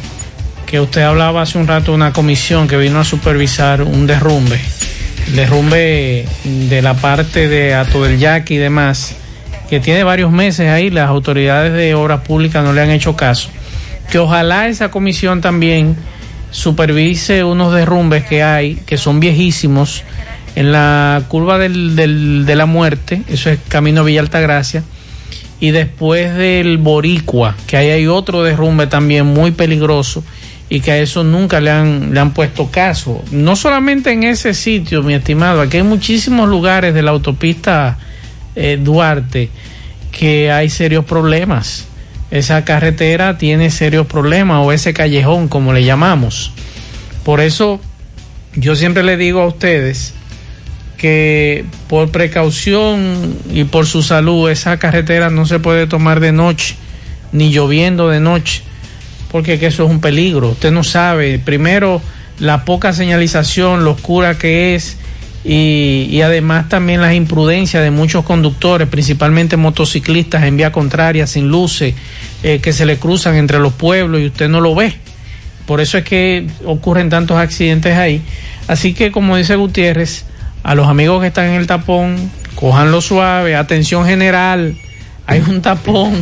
que usted hablaba hace un rato de una comisión que vino a supervisar un derrumbe, el derrumbe de la parte de Ato del Yaqui y demás, que tiene varios meses ahí, las autoridades de obras públicas no le han hecho caso. Que ojalá esa comisión también supervise unos derrumbes que hay, que son viejísimos, en la curva del, del- de la muerte, eso es camino Villa Altagracia, y después del Boricua, que ahí hay otro derrumbe también muy peligroso y que a eso nunca le han, le han puesto caso. No solamente en ese sitio, mi estimado, aquí hay muchísimos lugares de la autopista eh, Duarte que hay serios problemas. Esa carretera tiene serios problemas o ese callejón, como le llamamos. Por eso yo siempre le digo a ustedes que por precaución y por su salud esa carretera no se puede tomar de noche ni lloviendo de noche porque que eso es un peligro usted no sabe primero la poca señalización lo oscura que es y, y además también las imprudencias de muchos conductores principalmente motociclistas en vía contraria sin luces eh, que se le cruzan entre los pueblos y usted no lo ve por eso es que ocurren tantos accidentes ahí. Así que, como dice Gutiérrez, a los amigos que están en el tapón, cojanlo suave, atención general, hay un tapón.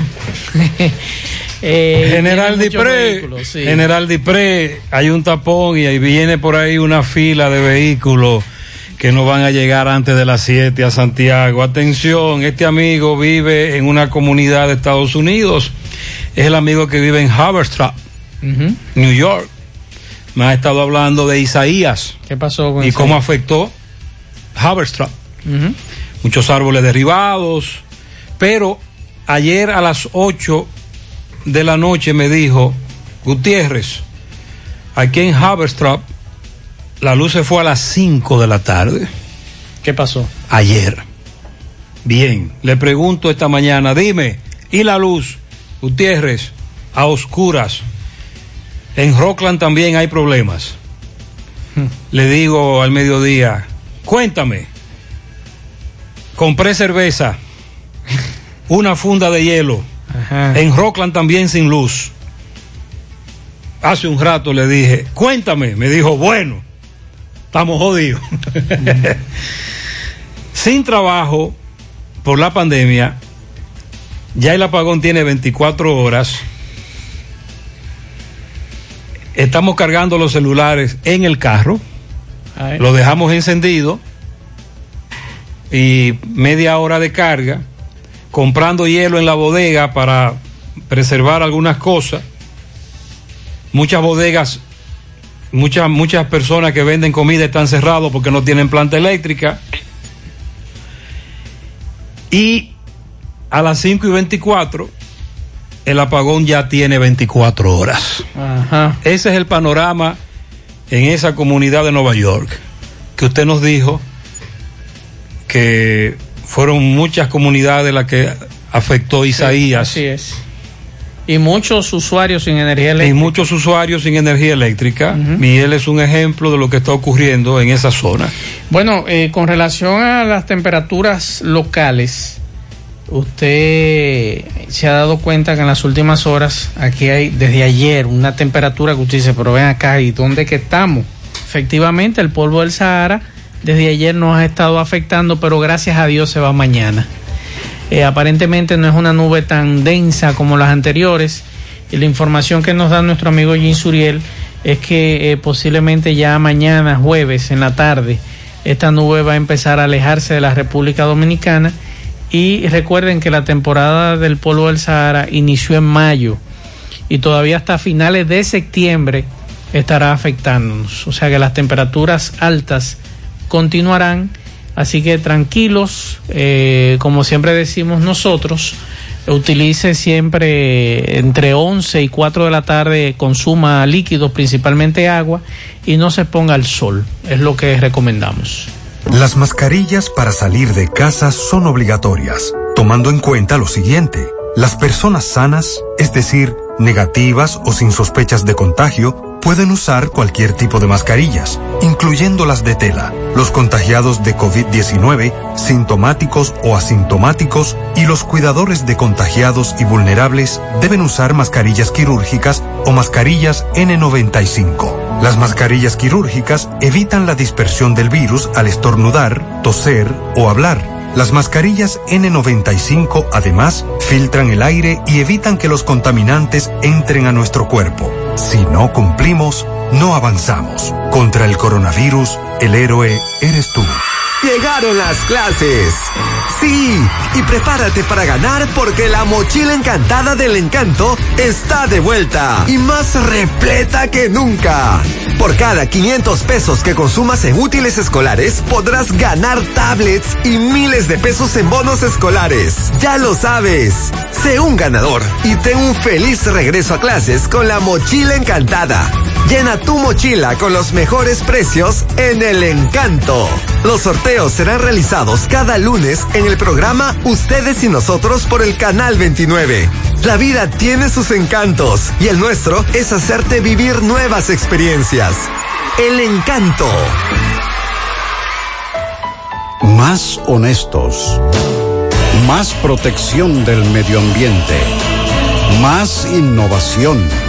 Eh, General Dipré, sí. General Dipré, hay un tapón y ahí viene por ahí una fila de vehículos que no van a llegar antes de las 7 a Santiago. Atención, este amigo vive en una comunidad de Estados Unidos. Es el amigo que vive en Haverstraw, Ujú. New York. Me ha estado hablando de Isaías ¿Qué pasó con y cómo afectó Haverstraw. Ujú. muchos árboles derribados, pero ayer a las 8 de la noche me dijo, Gutiérrez, aquí en Haverstraw la luz se fue a las 5 de la tarde. ¿Qué pasó? Ayer. Bien, le pregunto esta mañana, dime, ¿y la luz? Gutiérrez, a oscuras. En Rockland también hay problemas. Le digo al mediodía, cuéntame, compré cerveza, una funda de hielo, Ajá. en Rockland también sin luz. Hace un rato le dije, cuéntame, me dijo, bueno, estamos jodidos. sin trabajo por la pandemia, ya el apagón tiene 24 horas. Estamos cargando los celulares en el carro, Ay. lo dejamos encendido y media hora de carga, comprando hielo en la bodega para preservar algunas cosas. Muchas bodegas, muchas, muchas personas que venden comida están cerrados porque no tienen planta eléctrica. Y a las 5 y 24, el apagón ya tiene 24 horas. Ajá. Ese es el panorama en esa comunidad de Nueva York, que usted nos dijo que fueron muchas comunidades las que afectó Isaías. Así es. Y muchos usuarios sin energía Y eléctrica. muchos usuarios sin energía eléctrica. Y él es un ejemplo de lo que está ocurriendo en esa zona. Bueno, eh, con relación a las temperaturas locales, usted se ha dado cuenta que en las últimas horas, aquí hay desde ayer una temperatura que usted dice, pero ven acá, ¿y dónde que estamos? Efectivamente, el polvo del Sahara desde ayer nos ha estado afectando, pero gracias a Dios se va mañana. Eh, aparentemente no es una nube tan densa como las anteriores. Y la información que nos da nuestro amigo Jim Suriel es que eh, posiblemente ya mañana, jueves, en la tarde, esta nube va a empezar a alejarse de la República Dominicana. Y recuerden que la temporada del polvo del Sahara inició en mayo y todavía hasta finales de septiembre estará afectándonos. O sea que las temperaturas altas continuarán, así que tranquilos, eh, como siempre decimos nosotros, utilice siempre entre 11 y 4 de la tarde, consuma líquidos, principalmente agua, y no se ponga al sol, es lo que recomendamos. Las mascarillas para salir de casa son obligatorias, tomando en cuenta lo siguiente. Las personas sanas, es decir, negativas o sin sospechas de contagio, pueden usar cualquier tipo de mascarillas, incluyendo las de tela. Los contagiados de COVID-19, sintomáticos o asintomáticos y los cuidadores de contagiados y vulnerables deben usar mascarillas quirúrgicas o mascarillas N95. Las mascarillas quirúrgicas evitan la dispersión del virus al estornudar, toser o hablar las mascarillas N95 además filtran el aire y evitan que los contaminantes entren a nuestro cuerpo. Si no cumplimos, no avanzamos. Contra el coronavirus, el héroe eres tú. Llegaron las clases. Sí, y prepárate para ganar porque la mochila encantada del encanto está de vuelta y más repleta que nunca. Por cada 500 pesos que consumas en útiles escolares, podrás ganar tablets y miles de pesos en bonos escolares. Ya lo sabes. Sé un ganador y ten un feliz regreso a clases con la mochila encantada. Llena tu mochila con los mejores precios en el encanto. Los sorteos serán realizados cada lunes en el programa Ustedes y Nosotros por el Canal 29. La vida tiene sus encantos y el nuestro es hacerte vivir nuevas experiencias. El encanto. Más honestos. Más protección del medio ambiente. Más innovación.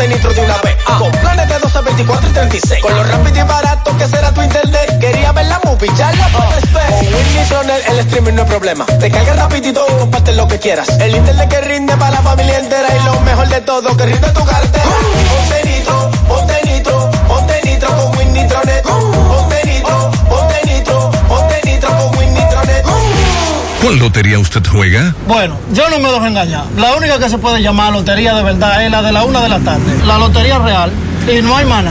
Ponte nitro de una vez. Con planes de 12, 24 y 36. Con lo rápido y barato que será tu internet. Quería ver la movie, ya la puedes ver. Con Win Nitronet el streaming no es problema. Te cargas rapidito y comparte lo que quieras. El internet que rinde para la familia entera. Y lo mejor de todo, que rinde tu cartera. Ponte nitro, ponte nitro, ponte nitro con Win Nitronet. Ponte ¿Cuál lotería usted juega? Bueno, yo no me dejo engañar. La única que se puede llamar lotería de verdad es la de la una de la tarde. La lotería real. Y no hay mana.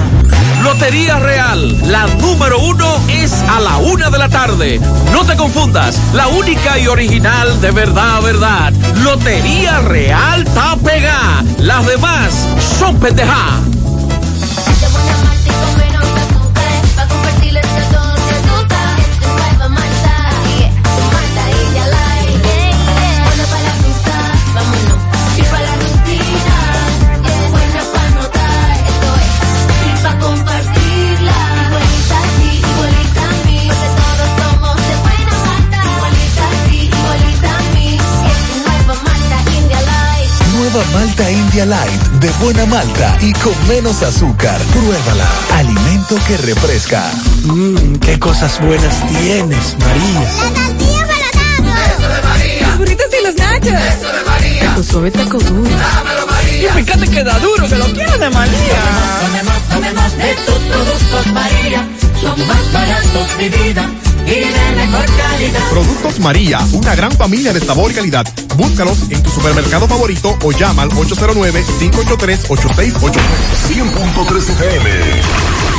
Lotería Real, la número uno es a la una de la tarde. No te confundas, la única y original de verdad, verdad. Lotería Real está pegada. Las demás son pendejadas. Light de buena malta y con menos azúcar. Pruébala. Alimento que refresca. Mmm, qué cosas buenas tienes, María. La tortilla para Eso de María. Los burritos y los nachos. Eso de María. Taco suave, taco duro. Dámelo, María. Y fíjate que da duro, que lo quiero de María. Tomemos, tomemos de tus productos, María. Son más baratos de vida y de mejor calidad. Productos María, una gran familia de sabor y calidad. Búscalos en tu supermercado favorito o llama al 809-583-8689. 100.3 FM,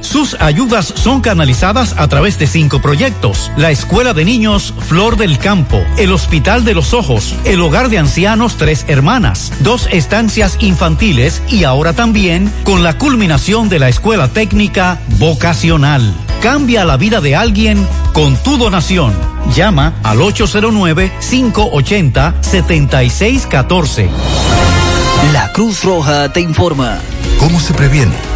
Sus ayudas son canalizadas a través de cinco proyectos. La Escuela de Niños Flor del Campo, el Hospital de los Ojos, el Hogar de Ancianos Tres Hermanas, dos estancias infantiles y ahora también con la culminación de la Escuela Técnica Vocacional. Cambia la vida de alguien con tu donación. Llama al 809-580-7614. La Cruz Roja te informa. ¿Cómo se previene?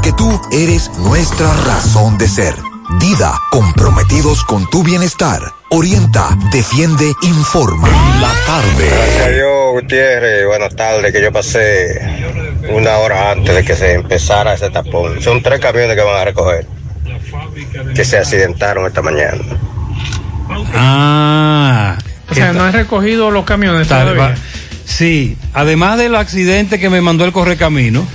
tú eres nuestra razón de ser. Dida, comprometidos con tu bienestar. Orienta, defiende, informa. La tarde. Yo, Gutiérrez, buenas tardes, que yo pasé una hora antes de que se empezara ese tapón. Son tres camiones que van a recoger, que se accidentaron esta mañana. Ah. O sea, no he recogido los camiones Tal- todavía. Sí, además del accidente que me mandó el correcamino,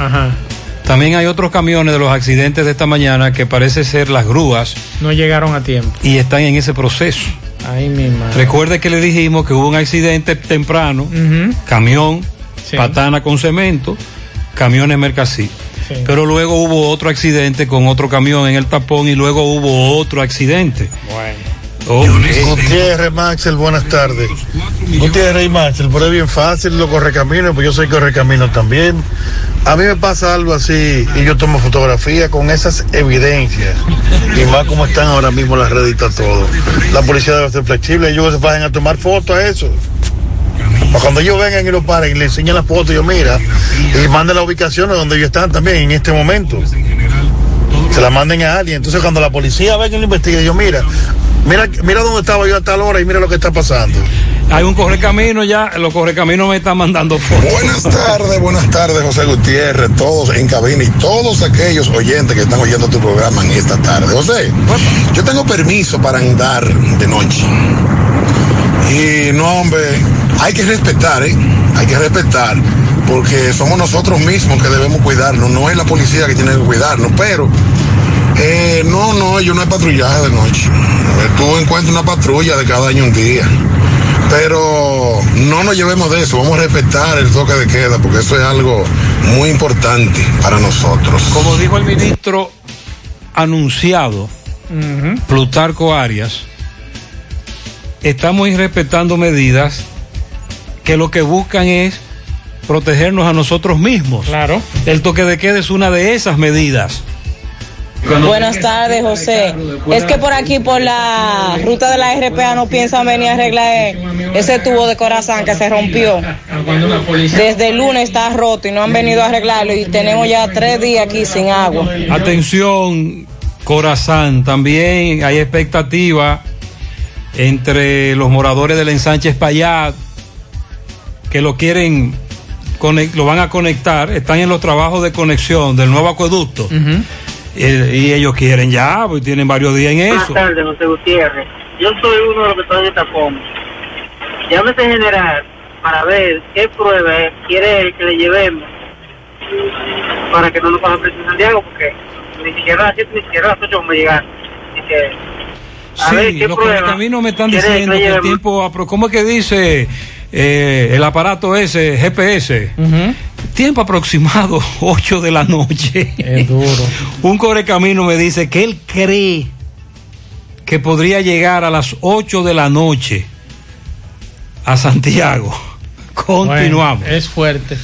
también hay otros camiones de los accidentes de esta mañana que parece ser las grúas No llegaron a tiempo. y están en ese proceso. Ay, mi madre. Recuerde que le dijimos que hubo un accidente temprano, camión, Sí. patana con cemento, camiones mercasí. Pero luego hubo otro accidente con otro camión en el tapón y luego hubo otro accidente. Gutiérrez, Maxel, buenas tardes. Gutiérrez y Maxel, pero es bien fácil, lo correcamino, pues yo soy correcamino también. A mí me pasa algo así y yo tomo fotografía con esas evidencias. Y más como están ahora mismo las redes y todo. La policía debe ser flexible, ellos se pasen a tomar fotos a eso. Para cuando ellos vengan y lo paren y le enseñen las fotos, yo mira, y manden la ubicación a donde ellos están también en este momento. Se la manden a alguien. Entonces cuando la policía venga y lo investigue, yo mira, mira, mira dónde estaba yo a tal hora y mira lo que está pasando. Hay un correcamino ya, los correcaminos me están mandando fotos. Buenas tardes, buenas tardes, José Gutiérrez, todos en cabina y todos aquellos oyentes que están oyendo tu programa en esta tarde. José, yo tengo permiso para andar de noche. Y no, hombre, hay que respetar, ¿eh? Hay que respetar, porque somos nosotros mismos que debemos cuidarnos, no es la policía que tiene que cuidarnos, pero eh, no, no, yo no hay patrullaje de noche. Eh, Tú encuentras una patrulla de cada año un día. Pero no nos llevemos de eso, vamos a respetar el toque de queda, porque eso es algo muy importante para nosotros. Como dijo el ministro anunciado, Plutarco Arias, estamos irrespetando medidas que lo que buscan es protegernos a nosotros mismos. Claro. El toque de queda es una de esas medidas. Buenas tardes, José. Es que por aquí, por la ruta de la RPA, no piensan venir a arreglar ese tubo de corazón que se rompió. Desde el lunes está roto y no han venido a arreglarlo y tenemos ya tres días aquí sin agua. Atención, Corazán, también hay expectativa entre los moradores del ensanche Espaillat que lo quieren, lo van a conectar, están en los trabajos de conexión del nuevo acueducto. Y, y ellos quieren ya, pues tienen varios días en Buenas eso. tardes, José Gutiérrez. Yo soy uno de los que está en tapón. Llámese general para ver qué prueba quiere él que le llevemos para que no nos coja preso en Santiago, porque ni siquiera a las 7 ni siquiera a las 8 vamos a llegar. Así que, a ver Sí, qué los prueba caminos me están diciendo que el tiempo, ¿cómo es que dice eh, el aparato ese, GPS? Tiempo aproximado, 8 de la noche. Es duro. Un correcamino me dice que él cree que podría llegar a las 8 de la noche a Santiago. Continuamos. Bueno, es fuerte.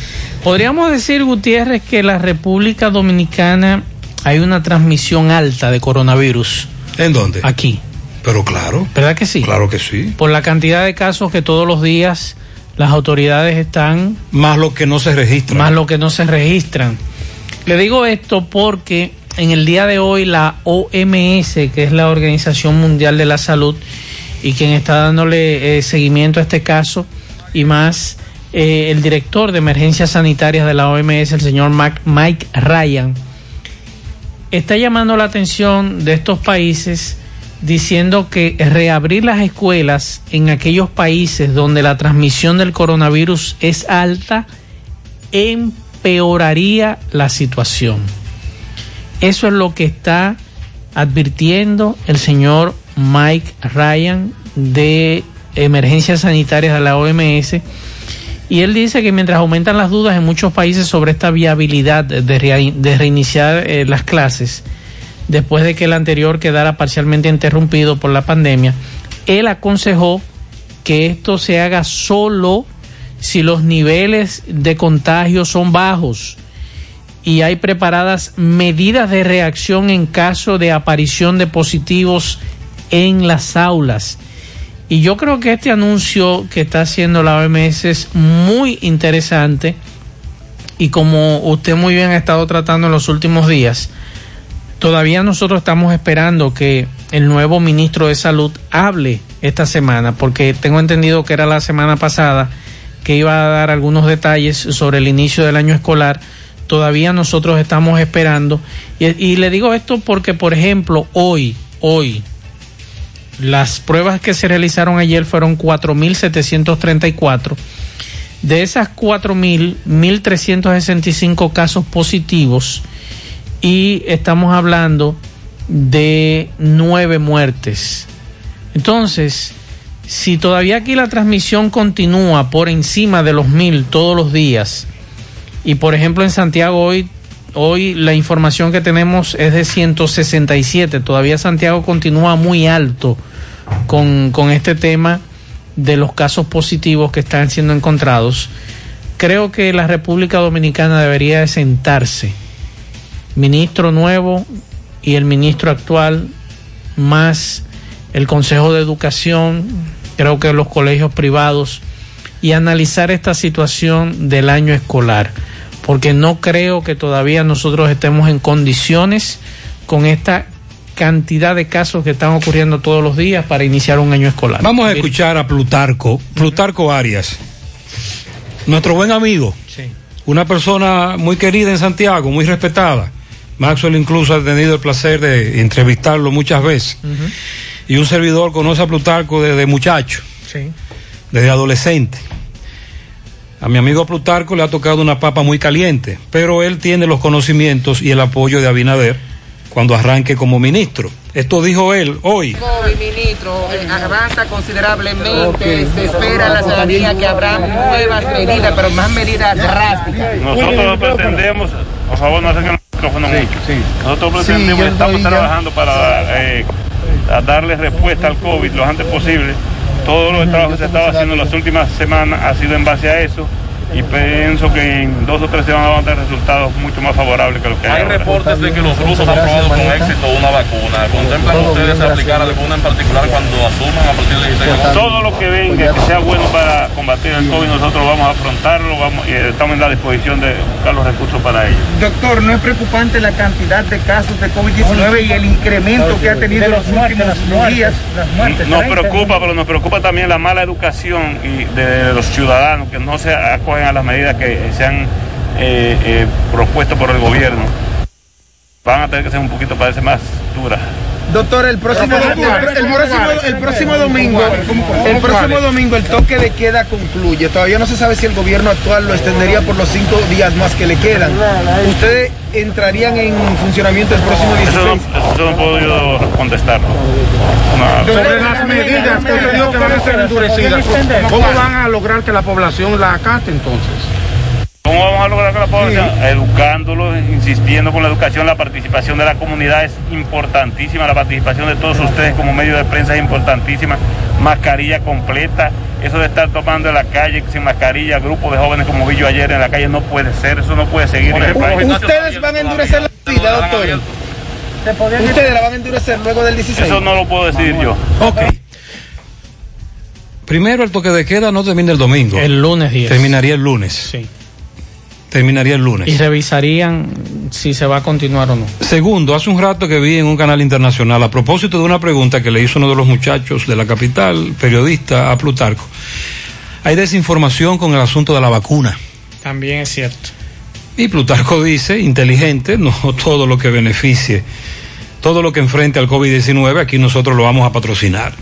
Podríamos decir, Gutiérrez, que la República Dominicana hay una transmisión alta de coronavirus. ¿En dónde? Aquí. Pero claro. ¿Verdad que sí? Claro que sí. Por la cantidad de casos que todos los días las autoridades están... Más lo que no se registra. Más lo que no se registran. Le digo esto porque en el día de hoy la OMS, que es la Organización Mundial de la Salud, y quien está dándole eh, seguimiento a este caso, y más eh, el director de emergencias sanitarias de la OMS, el señor Mac- Mike Ryan, está llamando la atención de estos países diciendo que reabrir las escuelas en aquellos países donde la transmisión del coronavirus es alta empeoraría la situación. Eso es lo que está advirtiendo el señor Mike Ryan de Emergencias Sanitarias de la OMS. Y él dice que mientras aumentan las dudas en muchos países sobre esta viabilidad de, reiniciar eh, las clases, después de que el anterior quedara parcialmente interrumpido por la pandemia, él aconsejó que esto se haga solo si los niveles de contagio son bajos y hay preparadas medidas de reacción en caso de aparición de positivos en las aulas. Y yo creo que este anuncio que está haciendo la OMS es muy interesante y como usted muy bien ha estado tratando en los últimos días, todavía nosotros estamos esperando que el nuevo ministro de Salud hable esta semana, porque tengo entendido que era la semana pasada que iba a dar algunos detalles sobre el inicio del año escolar. Todavía nosotros estamos esperando. Y, le digo esto porque, por ejemplo, hoy, hoy, las pruebas que se realizaron ayer fueron 4.734. De esas 4.000, 1.365 casos positivos y estamos hablando de nueve muertes. Entonces, si todavía aquí la transmisión continúa por encima de los mil todos los días, y por ejemplo en Santiago hoy, hoy la información que tenemos es de 167, todavía Santiago continúa muy alto con, con este tema de los casos positivos que están siendo encontrados. Creo que la República Dominicana debería de sentarse, ministro nuevo y el ministro actual, más el Consejo de Educación, creo que los colegios privados, y analizar esta situación del año escolar, porque no creo que todavía nosotros estemos en condiciones con esta cantidad de casos que están ocurriendo todos los días para iniciar un año escolar. Vamos a escuchar a Plutarco, Plutarco Arias, nuestro buen amigo, una persona muy querida en Santiago, muy respetada. Maxwell incluso ha tenido el placer de entrevistarlo muchas veces. Y un servidor conoce a Plutarco desde muchacho, Sí. desde adolescente. A mi amigo Plutarco le ha tocado una papa muy caliente, pero él tiene los conocimientos y el apoyo de Abinader cuando arranque como ministro. Esto dijo él hoy. COVID, ministro, eh, avanza considerablemente. Se espera en la ciudadanía que habrá nuevas medidas, pero más medidas drásticas. Nosotros pretendemos, por favor, no acerquen mucho. Nosotros pretendemos, estamos ya. trabajando para eh, darle respuesta al COVID lo antes posible Todo el trabajo que se estaba haciendo las últimas semanas ha sido en base a eso y pienso que en dos o tres semanas van a tener resultados mucho más favorables que lo que hay. Hay ahora. reportes de que los rusos han probado con éxito una vacuna. ¿Contemplan ustedes aplicar alguna en particular cuando asuman a partir del 16 de agosto? Todo lo que venga que sea bueno para combatir el COVID, nosotros vamos a afrontarlo vamos, y estamos en la disposición de buscar los recursos para ello. Doctor, ¿no es preocupante la cantidad de casos de COVID-19 y el incremento que ha tenido en los últimos días? Nos preocupa, pero nos preocupa también la mala educación y de los ciudadanos que no se acogen a las medidas que se han eh, eh, propuesto por el gobierno. Van a tener que ser un poquito, parece, más duras. Doctor, el próximo, el, el próximo, el próximo domingo, el próximo domingo el toque de queda concluye. Todavía no se sabe si el gobierno actual lo extendería por los cinco días más que le quedan. ¿Ustedes entrarían en funcionamiento el próximo Eso no, 16? eso no puedo yo contestarlo. No. Sobre las medidas que usted dijo que van a ser endurecidas, ¿cómo van a lograr que la población la acate entonces? ¿Cómo vamos a lograr que la población? Educándolos, insistiendo con la educación, la participación de la comunidad es importantísima, la participación de todos ustedes como medio de prensa es importantísima, mascarilla completa, eso de estar tomando en la calle sin mascarilla, grupos de jóvenes como vi yo ayer en la calle, no puede ser, eso no puede seguir en este país. ¿Ustedes van a endurecer la medida, doctor? ¿Ustedes la van a endurecer luego del 16? Eso no lo puedo decidir yo. Ok. Primero, el toque de queda no termina el domingo. El lunes 10. Terminaría el lunes. Sí. Terminaría el lunes. Y revisarían si se va a continuar o no. Segundo, hace un rato que vi en un canal internacional, a propósito de una pregunta que le hizo uno de los muchachos de la capital, periodista, a Plutarco, hay desinformación con el asunto de la vacuna. También es cierto. Y Plutarco dice, inteligente, no todo lo que beneficie, todo lo que enfrente al COVID-19, aquí nosotros lo vamos a patrocinar.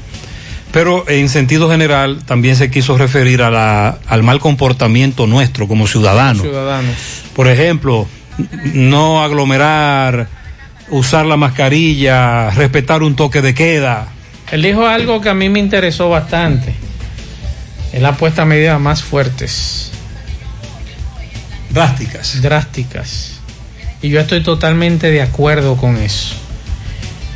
Pero en sentido general también se quiso referir a la, al mal comportamiento nuestro como ciudadanos. Ciudadanos. Por ejemplo, no aglomerar, usar la mascarilla, respetar un toque de queda. Él dijo algo que a mí me interesó bastante. Él ha puesto medidas más fuertes. Drásticas. Drásticas. Y yo estoy totalmente de acuerdo con eso.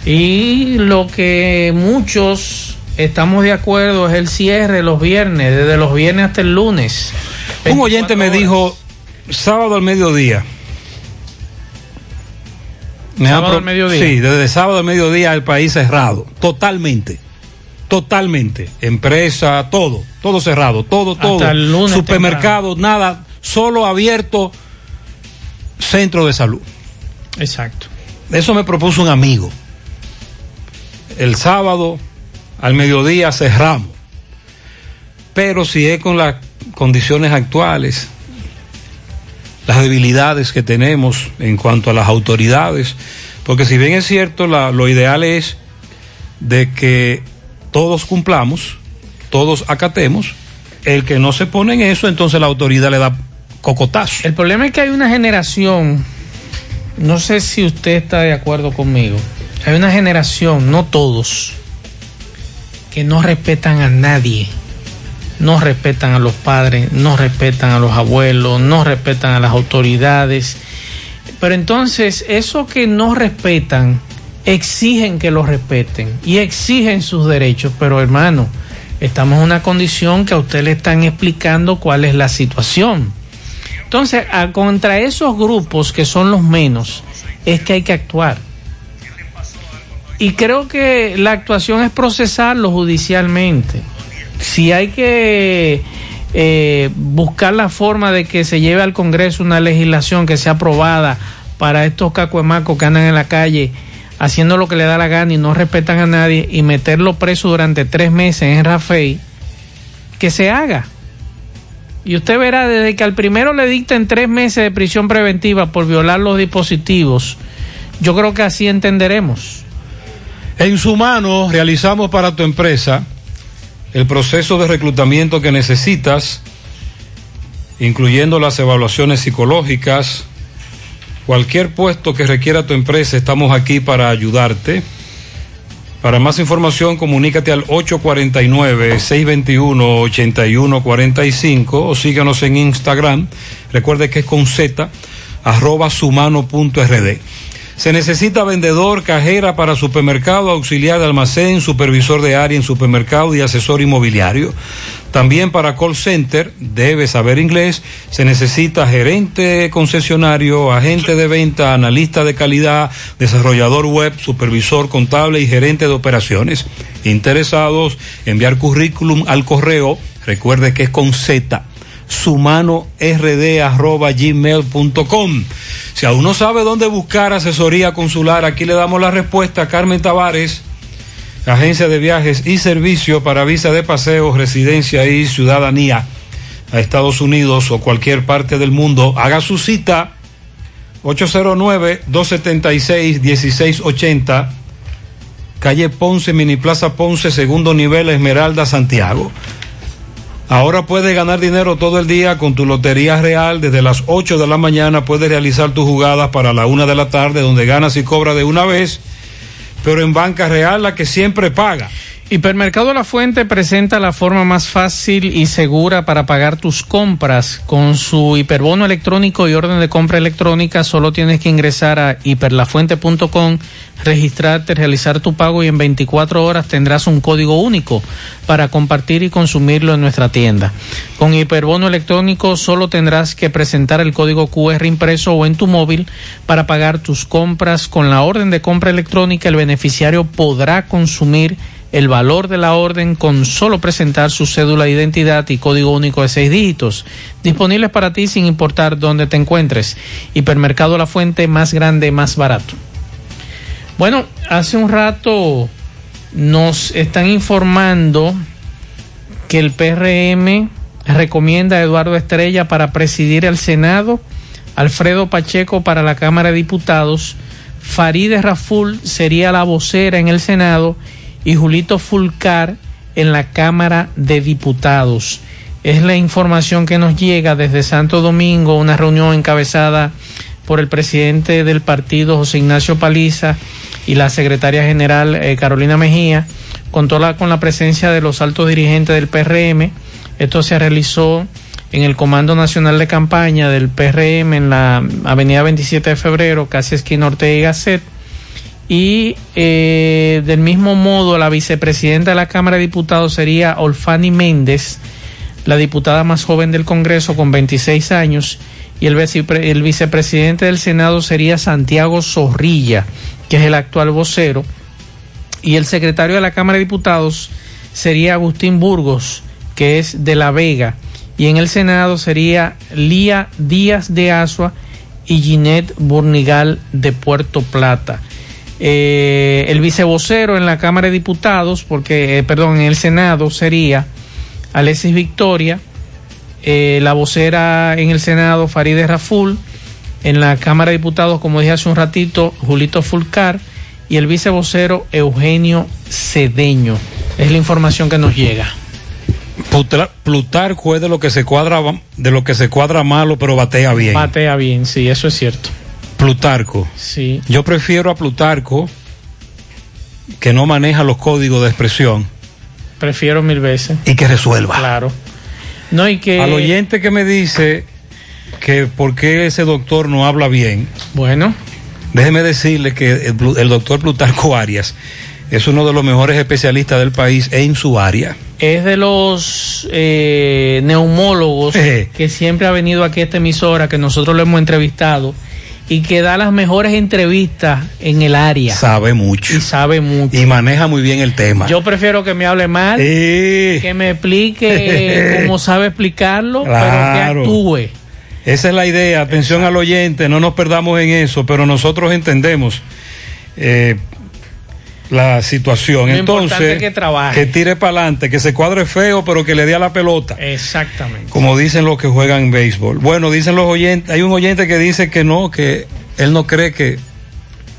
Y lo que muchos estamos de acuerdo es el cierre los viernes, desde los viernes hasta el lunes. Un oyente me dijo, sábado al mediodía. Me ¿Sábado pro- al mediodía? Sí, desde sábado al mediodía el país cerrado, totalmente. Totalmente. Empresa, todo, todo cerrado, todo, todo. el lunes Supermercado, nada, solo abierto centro de salud. Exacto. Eso me propuso un amigo. El sábado al mediodía cerramos. Pero si es con las condiciones actuales, las debilidades que tenemos en cuanto a las autoridades, porque si bien es cierto, la- lo ideal es de que todos cumplamos, todos acatemos, el que no se pone en eso, entonces la autoridad le da cocotazo. El problema es que hay una generación, no sé si usted está de acuerdo conmigo, hay una generación, no todos, que no respetan a nadie. No respetan a los padres, no respetan a los abuelos, no respetan a las autoridades. Pero entonces, eso que no respetan, exigen que los respeten y exigen sus derechos. Pero hermano, estamos en una condición que a usted le están explicando cuál es la situación. Entonces, a- contra esos grupos que son los menos, es que hay que actuar. Y creo que la actuación es procesarlo judicialmente. Si hay que eh, buscar la forma de que se lleve al Congreso una legislación que sea aprobada para estos cacuemacos que andan en la calle haciendo lo que le da la gana y no respetan a nadie y meterlo preso durante tres meses en Rafael, que se haga. Y usted verá, desde que al primero le dicten tres meses de prisión preventiva por violar los dispositivos, yo creo que así entenderemos. En su mano realizamos para tu empresa el proceso de reclutamiento que necesitas, incluyendo las evaluaciones psicológicas. Cualquier puesto que requiera tu empresa, estamos aquí para ayudarte. Para más información, comunícate al 849-621-8145 o síganos en Instagram. Recuerde que es con Z, arroba sumano.rd. Se necesita vendedor, cajera para supermercado, auxiliar de almacén, supervisor de área en supermercado y asesor inmobiliario. También para call center, debe saber inglés, se necesita gerente concesionario, agente de venta, analista de calidad, desarrollador web, supervisor contable y gerente de operaciones. Interesados, enviar currículum al correo, recuerde que es con Z, sumanord.gmail.com. Si aún no sabe dónde buscar asesoría consular, aquí le damos la respuesta a Carmen Tavares, agencia de viajes y servicio para visa de paseo, residencia y ciudadanía a Estados Unidos o cualquier parte del mundo. Haga su cita 809-276-1680, calle Ponce, Mini Plaza Ponce, segundo nivel, Esmeralda, Santiago. Ahora puedes ganar dinero todo el día con tu Lotería Real. Desde las 8 de la mañana puedes realizar tus jugadas para la 1 de la tarde, donde ganas y cobras de una vez, pero en Banca Real la que siempre paga. Hipermercado La Fuente presenta la forma más fácil y segura para pagar tus compras. Con su hiperbono electrónico y orden de compra electrónica, solo tienes que ingresar a hiperlafuente.com, registrarte, realizar tu pago y en 24 horas tendrás un código único para compartir y consumirlo en nuestra tienda. Con hiperbono electrónico solo tendrás que presentar el código QR impreso o en tu móvil para pagar tus compras. Con la orden de compra electrónica, el beneficiario podrá consumir el valor de la orden con solo presentar su cédula de identidad y código único de seis dígitos, disponibles para ti sin importar dónde te encuentres. Hipermercado La Fuente, más grande, más barato. Bueno, hace un rato nos están informando que el PRM recomienda a Eduardo Estrella para presidir el Senado, Alfredo Pacheco para la Cámara de Diputados, Farideh Raful sería la vocera en el Senado y Julito Fulcar en la Cámara de Diputados. Es la información que nos llega desde Santo Domingo, una reunión encabezada por el presidente del partido, José Ignacio Paliza, y la secretaria general, eh, Carolina Mejía, contó la, con la presencia de los altos dirigentes del PRM. Esto se realizó en el Comando Nacional de Campaña del PRM en la Avenida 27 de Febrero, casi esquina Ortega y Gasset y eh, del mismo modo la vicepresidenta de la Cámara de Diputados sería Olfani Méndez, la diputada más joven del Congreso con 26 años, y el, el vicepresidente del Senado sería Santiago Zorrilla, que es el actual vocero, y el secretario de la Cámara de Diputados sería Agustín Burgos, que es de La Vega, y en el Senado sería Lía Díaz de Asua y Ginette Burnigal de Puerto Plata eh, el vicevocero en la Cámara de Diputados, porque, eh, perdón, en el Senado sería Alexis Victoria, eh, la vocera en el Senado Farideh Raful, en la Cámara de Diputados, como dije hace un ratito, Julito Fulcar, y el vicevocero Eugenio Cedeño. Es la información que nos llega. Plutarco es de lo que se cuadra de lo que se cuadra malo, pero batea bien. Batea bien, sí, eso es cierto. Plutarco. Sí. Yo prefiero a Plutarco que no maneja los códigos de expresión. Prefiero mil veces. Y que resuelva. Claro. No, y que... Al oyente que me dice que por qué ese doctor no habla bien. Bueno. Déjeme decirle que el, el doctor Plutarco Arias es uno de los mejores especialistas del país en su área. Es de los eh, neumólogos que siempre ha venido aquí a esta emisora, que nosotros lo hemos entrevistado y que da las mejores entrevistas en el área. Sabe mucho. Y sabe mucho. Y maneja muy bien el tema. Yo prefiero que me hable mal, que me explique cómo sabe explicarlo, pero que actúe. Esa es la idea. Atención al oyente, no nos perdamos en eso, pero nosotros entendemos eh, la situación. Lo Entonces, que, trabaje. que tire para adelante, que se cuadre feo, pero que le dé a la pelota. Exactamente. Como dicen los que juegan en béisbol. Bueno, dicen los oyentes, hay un oyente que dice que no, que él no cree que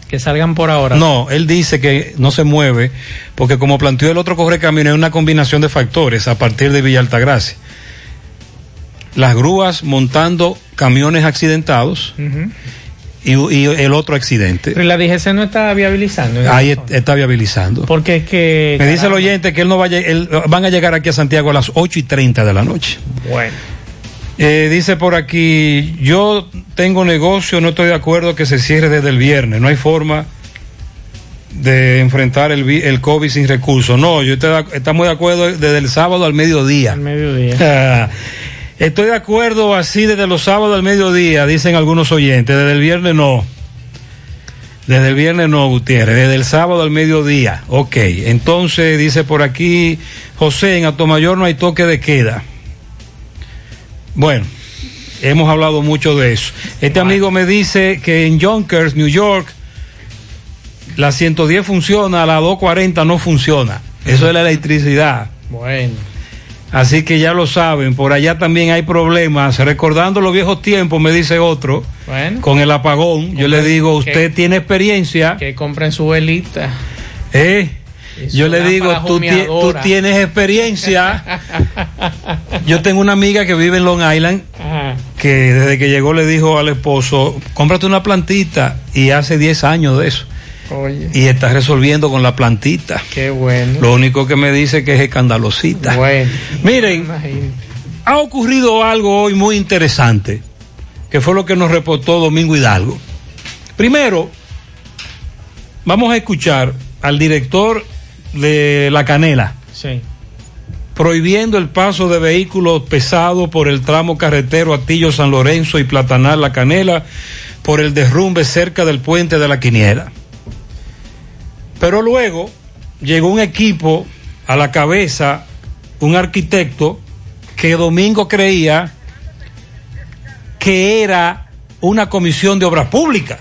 que salgan por ahora. No, él dice que no se mueve porque como planteó el otro correcamino es una combinación de factores a partir de Villa Altagracia. Las grúas montando camiones accidentados. Uh -huh y, y, el otro accidente. Pero la DGC no está viabilizando. Ahí está, está viabilizando. Porque es que. Me dice el oyente que él no vaya, él, van a llegar aquí a Santiago a las 8 y 30 de la noche. Bueno. Eh, dice por aquí, yo tengo negocio, no estoy de acuerdo que se cierre desde el viernes, no hay forma de enfrentar el, el COVID sin recursos. No, yo estoy estamos de acuerdo desde el sábado al mediodía. Al mediodía. Estoy de acuerdo así desde los sábados al mediodía, dicen algunos oyentes. Desde el viernes no. Desde el viernes no, Gutiérrez. Desde el sábado al mediodía. Ok. Entonces dice por aquí, José, en Atomayor no hay toque de queda. Bueno, hemos hablado mucho de eso. Este amigo me dice que en Yonkers, New York, la 110 funciona, la 240 no funciona. Eso es la electricidad. Bueno. Así que ya lo saben, por allá también hay problemas. Recordando los viejos tiempos, me dice otro, Bueno. con el apagón, yo le digo, que- usted tiene experiencia, Que compren su velita. ¿eh? Yo le digo, tú, tienes experiencia. Yo tengo una amiga que vive en Long Island, Ajá. que desde que llegó le dijo al esposo, cómprate una plantita, y hace 10 años de eso. Oye, Y está resolviendo con la plantita. qué bueno. Lo único que me dice que es escandalosita. Bueno. Miren, Imagínate. ha ocurrido algo hoy muy interesante, que fue lo que nos reportó Domingo Hidalgo. Primero, vamos a escuchar al director de La Canela Sí. prohibiendo el paso de vehículos pesados por el tramo carretero Atillo San Lorenzo y Platanal La Canela por el derrumbe cerca del puente de la Quiniela. Pero luego llegó un equipo a la cabeza, un arquitecto, que Domingo creía que era una comisión de obras públicas.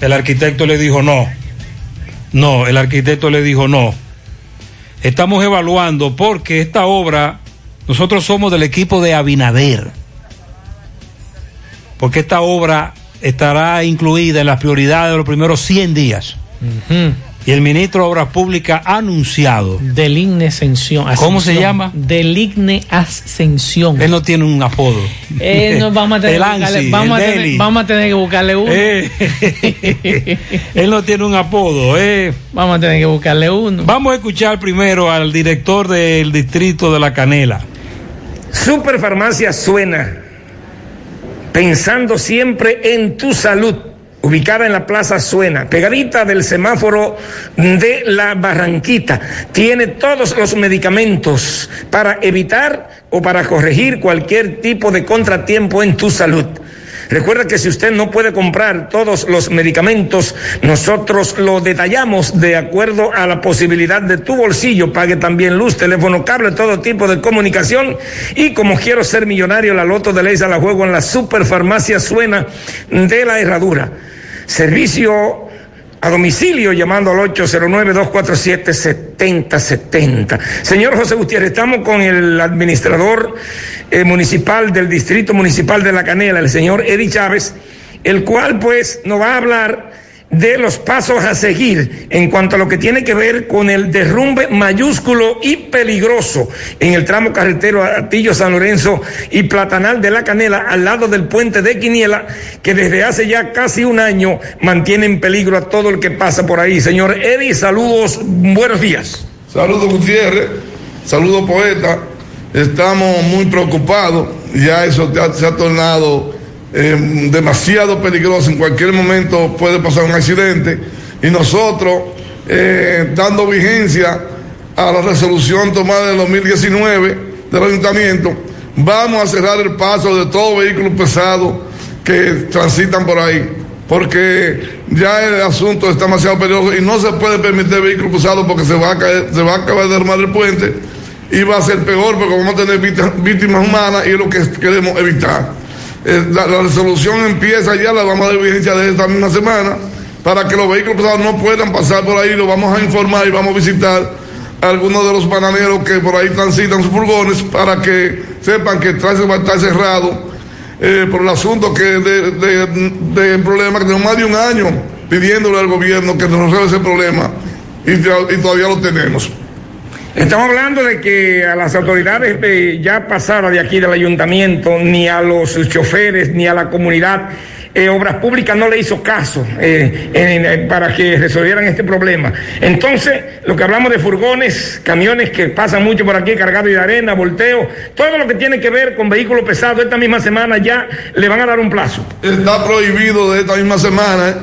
El arquitecto le dijo no. No, el arquitecto le dijo no. Estamos evaluando porque esta obra, nosotros somos del equipo de Abinader. Porque esta obra estará incluida en las prioridades de los primeros 100 días. Ujú. Y el ministro de Obras Públicas ha anunciado. Deligne Ascensión. ¿Cómo se llama? Deligne Ascensión. Él no tiene un apodo. Eh, no, vamos a tener, El que buscarle, ANSI, vamos, a el tener, Deli. vamos a tener que buscarle uno. Eh, él no tiene un apodo. Eh. Vamos a tener que buscarle uno. Vamos a escuchar primero al director del distrito de La Canela. Superfarmacia Suena, pensando siempre en tu salud, ubicada en la Plaza Suena, pegadita del semáforo de la Barranquita. Tiene todos los medicamentos para evitar o para corregir cualquier tipo de contratiempo en tu salud. Recuerda que si usted no puede comprar todos los medicamentos, nosotros lo detallamos de acuerdo a la posibilidad de tu bolsillo. Pague también luz, teléfono, cable, todo tipo de comunicación. Y como quiero ser millonario, la loto de Leisa la juego en la superfarmacia Suena de la Herradura. Servicio a domicilio llamando al 809-247-7070. Señor José Gutiérrez, estamos con el administrador eh, municipal del Distrito Municipal de La Canela, el señor Eddie Chávez, el cual pues nos va a hablar de los pasos a seguir en cuanto a lo que tiene que ver con el derrumbe mayúsculo y peligroso en el tramo carretero Atillo San Lorenzo y Platanal de la Canela al lado del puente de Quiniela que desde hace ya casi un año mantiene en peligro a todo el que pasa por ahí. Señor Eddie, saludos, buenos días. Saludos Gutiérrez, saludos poeta. Estamos muy preocupados, ya eso se ha tornado eh, demasiado peligroso. En cualquier momento puede pasar un accidente y nosotros, eh, dando vigencia a la resolución tomada en el 2019 del ayuntamiento, vamos a cerrar el paso de todo vehículo pesado que transitan por ahí. Porque ya el asunto está demasiado peligroso y no se puede permitir vehículos pesados porque se va a caer, se va a acabar de armar el puente y va a ser peor porque vamos a tener víctimas humanas y es lo que queremos evitar. Eh, la, resolución empieza ya, la vamos a dar vigencia de esta misma semana, para que los vehículos pesados no puedan pasar por ahí, lo vamos a informar y vamos a visitar a algunos de los bananeros que por ahí transitan sus furgones para que sepan que el tránsito va a estar cerrado eh, por el asunto que de, problema que tenemos más de un año pidiéndole al gobierno que nos resuelva ese problema y todavía lo tenemos. Estamos hablando de que a las autoridades eh, ya pasadas de aquí del ayuntamiento, ni a los choferes, ni a la comunidad, eh, Obras Públicas no le hizo caso eh, para que resolvieran este problema. Entonces, lo que hablamos de furgones, camiones que pasan mucho por aquí cargados de arena, volteo, todo lo que tiene que ver con vehículos pesados, esta misma semana ya le van a dar un plazo. está prohibido de esta misma semana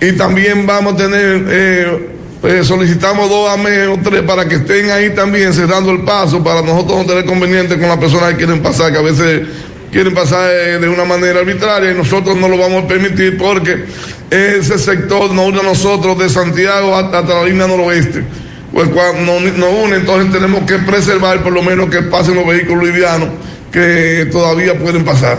y también vamos a tener, eh, solicitamos dos a mes o tres para que estén ahí también cerrando el paso para nosotros no tener conveniente con las personas que quieren pasar, que a veces quieren pasar eh, de una manera arbitraria y nosotros no lo vamos a permitir porque ese sector nos une a nosotros de Santiago hasta, hasta la línea noroeste. Pues cuando nos, nos une, entonces tenemos que preservar por lo menos que pasen los vehículos livianos que todavía pueden pasar.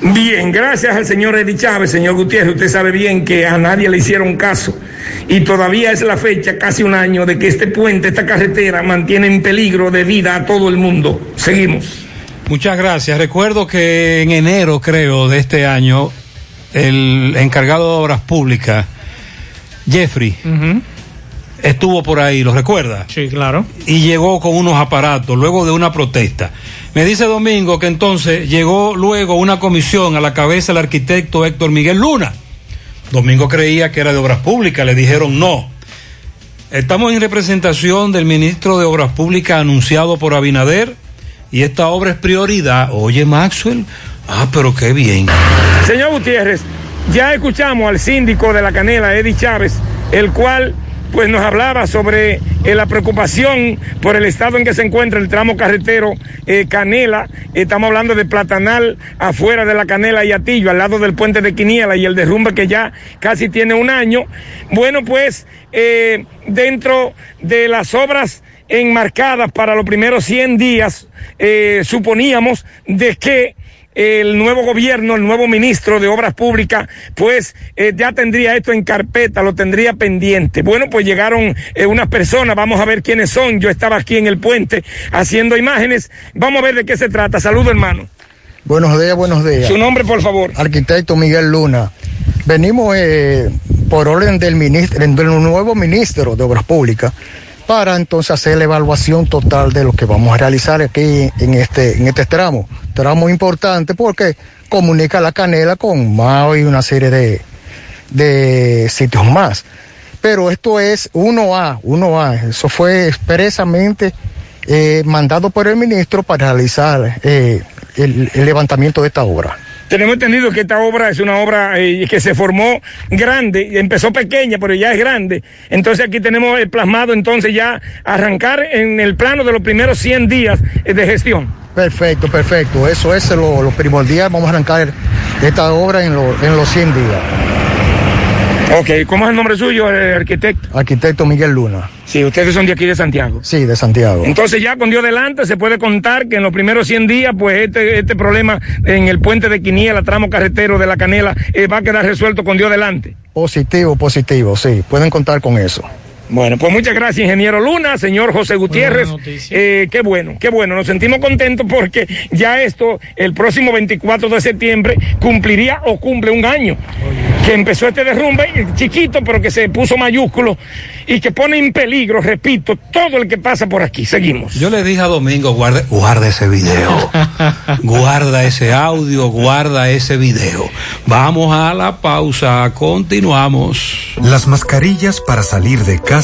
Bien, gracias al señor Eddie Chávez, señor Gutiérrez. Usted sabe bien que a nadie le hicieron caso. Y todavía es la fecha, casi un año, de que este puente, esta carretera, mantiene en peligro de vida a todo el mundo. Seguimos. Muchas gracias. Recuerdo que en enero, creo, de este año, el encargado de obras públicas, Jeffrey, estuvo por ahí, ¿lo recuerda? Sí, claro. Y llegó con unos aparatos luego de una protesta. Me dice Domingo que entonces llegó luego una comisión a la cabeza del arquitecto Héctor Miguel Luna. Domingo creía que era de obras públicas, le dijeron no. Estamos en representación del ministro de Obras Públicas anunciado por Abinader y esta obra es prioridad. Oye, Maxwell, ah, pero qué bien. Señor Gutiérrez, ya escuchamos al síndico de la Canela, Eddie Chávez, el cual pues nos hablaba sobre eh, la preocupación por el estado en que se encuentra el tramo carretero eh, Canela. Estamos hablando de Platanal afuera de la Canela y Atillo, al lado del puente de Quiniela y el derrumbe que ya casi tiene un año. Bueno, pues eh, dentro de las obras enmarcadas para los primeros 100 días, suponíamos de que el nuevo gobierno, el nuevo ministro de Obras Públicas, pues eh, ya tendría esto en carpeta, lo tendría pendiente. Bueno, pues llegaron eh, unas personas, vamos a ver quiénes son. Yo estaba aquí en el puente haciendo imágenes. Vamos a ver de qué se trata. Saludo, hermano. Buenos días, buenos días. Su nombre, por favor. Arquitecto Miguel Luna. Venimos eh, por orden del, ministro, del nuevo ministro de Obras Públicas para entonces hacer la evaluación total de lo que vamos a realizar aquí en este, en este tramo. Tramo importante porque comunica la canela con Mao y una serie de, de sitios más. Pero esto es 1A, 1A. Eso fue expresamente eh, mandado por el ministro para realizar eh, el, el levantamiento de esta obra. Tenemos entendido que esta obra es una obra eh, que se formó grande, empezó pequeña, pero ya es grande. Entonces aquí tenemos eh, plasmado entonces ya arrancar en el plano de los primeros 100 días eh, de gestión. Perfecto, perfecto. Eso es lo, lo primordial. Vamos a arrancar esta obra en, en los 100 días. Ok, ¿cómo es el nombre suyo, arquitecto? Arquitecto Miguel Luna. Sí, ustedes son de aquí de Santiago. Sí, de Santiago. Entonces ya con Dios delante se puede contar que en los primeros 100 días, pues este, este problema en el puente de Quiniela, tramo carretero de la Canela, eh, va a quedar resuelto con Dios delante. Positivo, positivo, sí. Pueden contar con eso. Bueno, pues muchas gracias, ingeniero Luna, señor José Gutiérrez. Eh, qué bueno, qué bueno. Nos sentimos contentos porque ya esto, el próximo 24 de septiembre, cumpliría o cumple un año. Que empezó este derrumbe chiquito, pero que se puso mayúsculo y que pone en peligro, repito, todo el que pasa por aquí. Seguimos. Yo le dije a Domingo, guarda, guarda ese video, guarda ese audio, guarda ese video. Vamos a la pausa, continuamos. Las mascarillas para salir de casa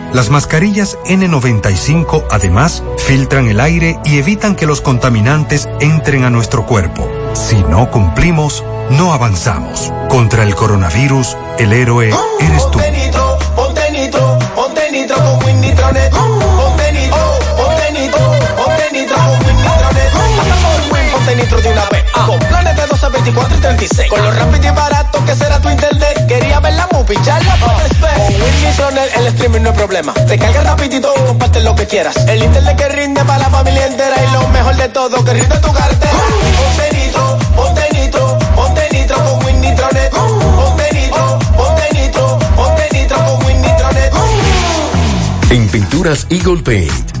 Las mascarillas N95 además filtran el aire y evitan que los contaminantes entren a nuestro cuerpo. Si no cumplimos, no avanzamos. Contra el coronavirus, el héroe eres tú de 12, 24 y 36. Con lo rápido y barato que será tu internet. Quería ver la movie, charla. Con Winnie Channel el streaming no hay problema. Te carga rapidito y comparte lo que quieras. El internet que rinde para la familia entera. Y lo mejor de todo, que rinde tu cartera. Uh. Ponte nitro, ponte nitro, ponte nitro con Winnie Tronet. Ponte nitro, ponte nitro, ponte nitro con Tronet. En Pinturas Eagle Paint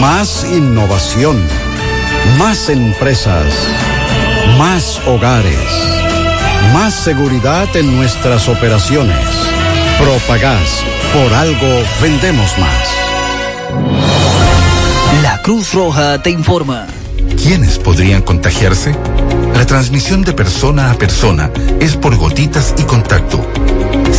Más innovación. Más empresas. Más hogares. Más seguridad en nuestras operaciones. Propagás. Por algo vendemos más. La Cruz Roja te informa. ¿Quiénes podrían contagiarse? La transmisión de persona a persona es por gotitas y contacto.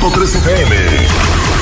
100.3 FM.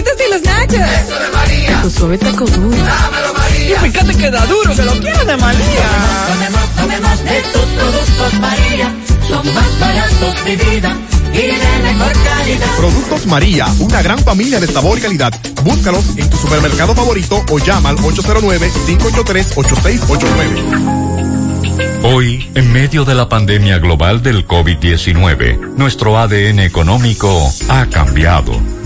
Burritos y los nachos. Eso de María. Tu suave taco duro. Dámelo, María. Y fíjate que da duro, que lo quiero de María. Tomemos, tomemos, tomemos de tus productos, María. Son más baratos de vida y de mejor calidad. Productos María, una gran familia de sabor y calidad. Búscalos en tu supermercado favorito o llama al 809-583-8689. Hoy, en medio de la pandemia global del COVID-19, nuestro ADN económico ha cambiado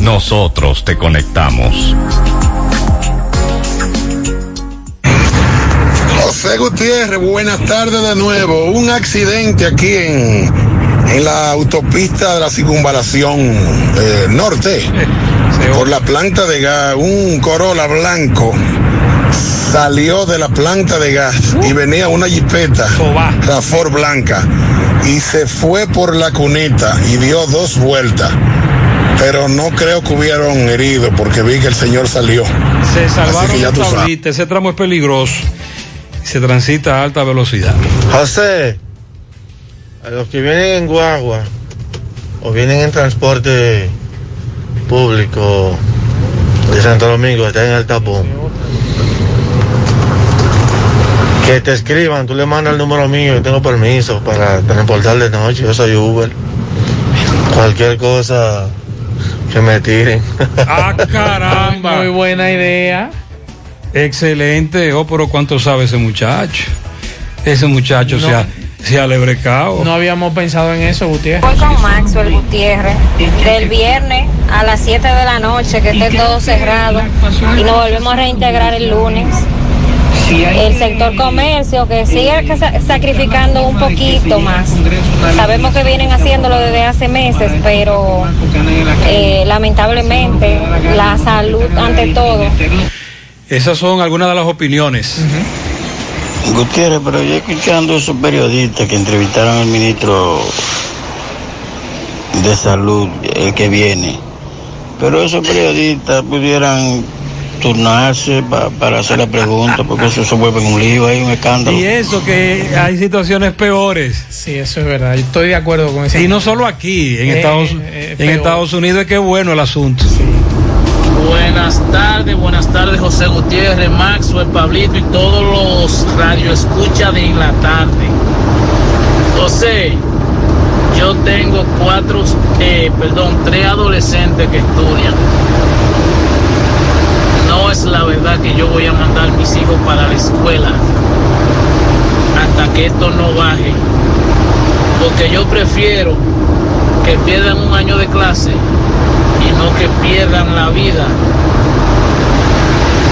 nosotros te conectamos. José Gutiérrez, buenas tardes de nuevo. Un accidente aquí en, en la autopista de la circunvalación eh, norte, por la planta de gas. Un Corolla blanco salió de la planta de gas y venía una jipeta Rafor blanca y se fue por la cunita y dio dos vueltas. Pero no creo que hubieron heridos porque vi que el señor salió. Se Así salvaron que ya los tú ese tramo es peligroso. Se transita a alta velocidad. José, a los que vienen en guagua o vienen en transporte público de Santo Domingo, están en el tapón, que te escriban, tú le mandas el número mío, yo tengo permiso para transportar de noche, yo soy Uber. Cualquier cosa que me tiren. Ah, caramba. Muy buena idea. Excelente. Oh, pero ¿cuánto sabe ese muchacho? Ese muchacho se, ha, se ha lebrecado. No habíamos pensado en eso, Gutiérrez. Voy con Maxwell Gutiérrez. Del viernes a las 7 de la noche, que esté todo cerrado. Y nos volvemos a reintegrar el lunes. El sector comercio que sigue sa- sacrificando un poquito más. Sabemos que vienen haciéndolo desde hace meses, pero eh, lamentablemente la salud ante todo. Esas son algunas de las opiniones. Gutiérrez, pero yo escuchando esos periodistas que entrevistaron al ministro de Salud, el que viene, pero esos periodistas pudieran turnarse pa- para hacer la pregunta, porque eso se vuelve un lío, hay un escándalo. Y eso que hay situaciones peores. Sí, eso es verdad. Yo estoy de acuerdo con eso. Y no solo aquí, en, Eh, Estados, eh, en. Estados Unidos es que bueno el asunto. Buenas tardes, buenas tardes José Gutiérrez, Maxwell, Pablito y todos los radioescuchas de en la tarde. José, yo tengo cuatro, eh, perdón, tres adolescentes que estudian. Es la verdad que yo voy a mandar mis hijos para la escuela hasta que esto no baje. Porque yo prefiero que pierdan un año de clase y no que pierdan la vida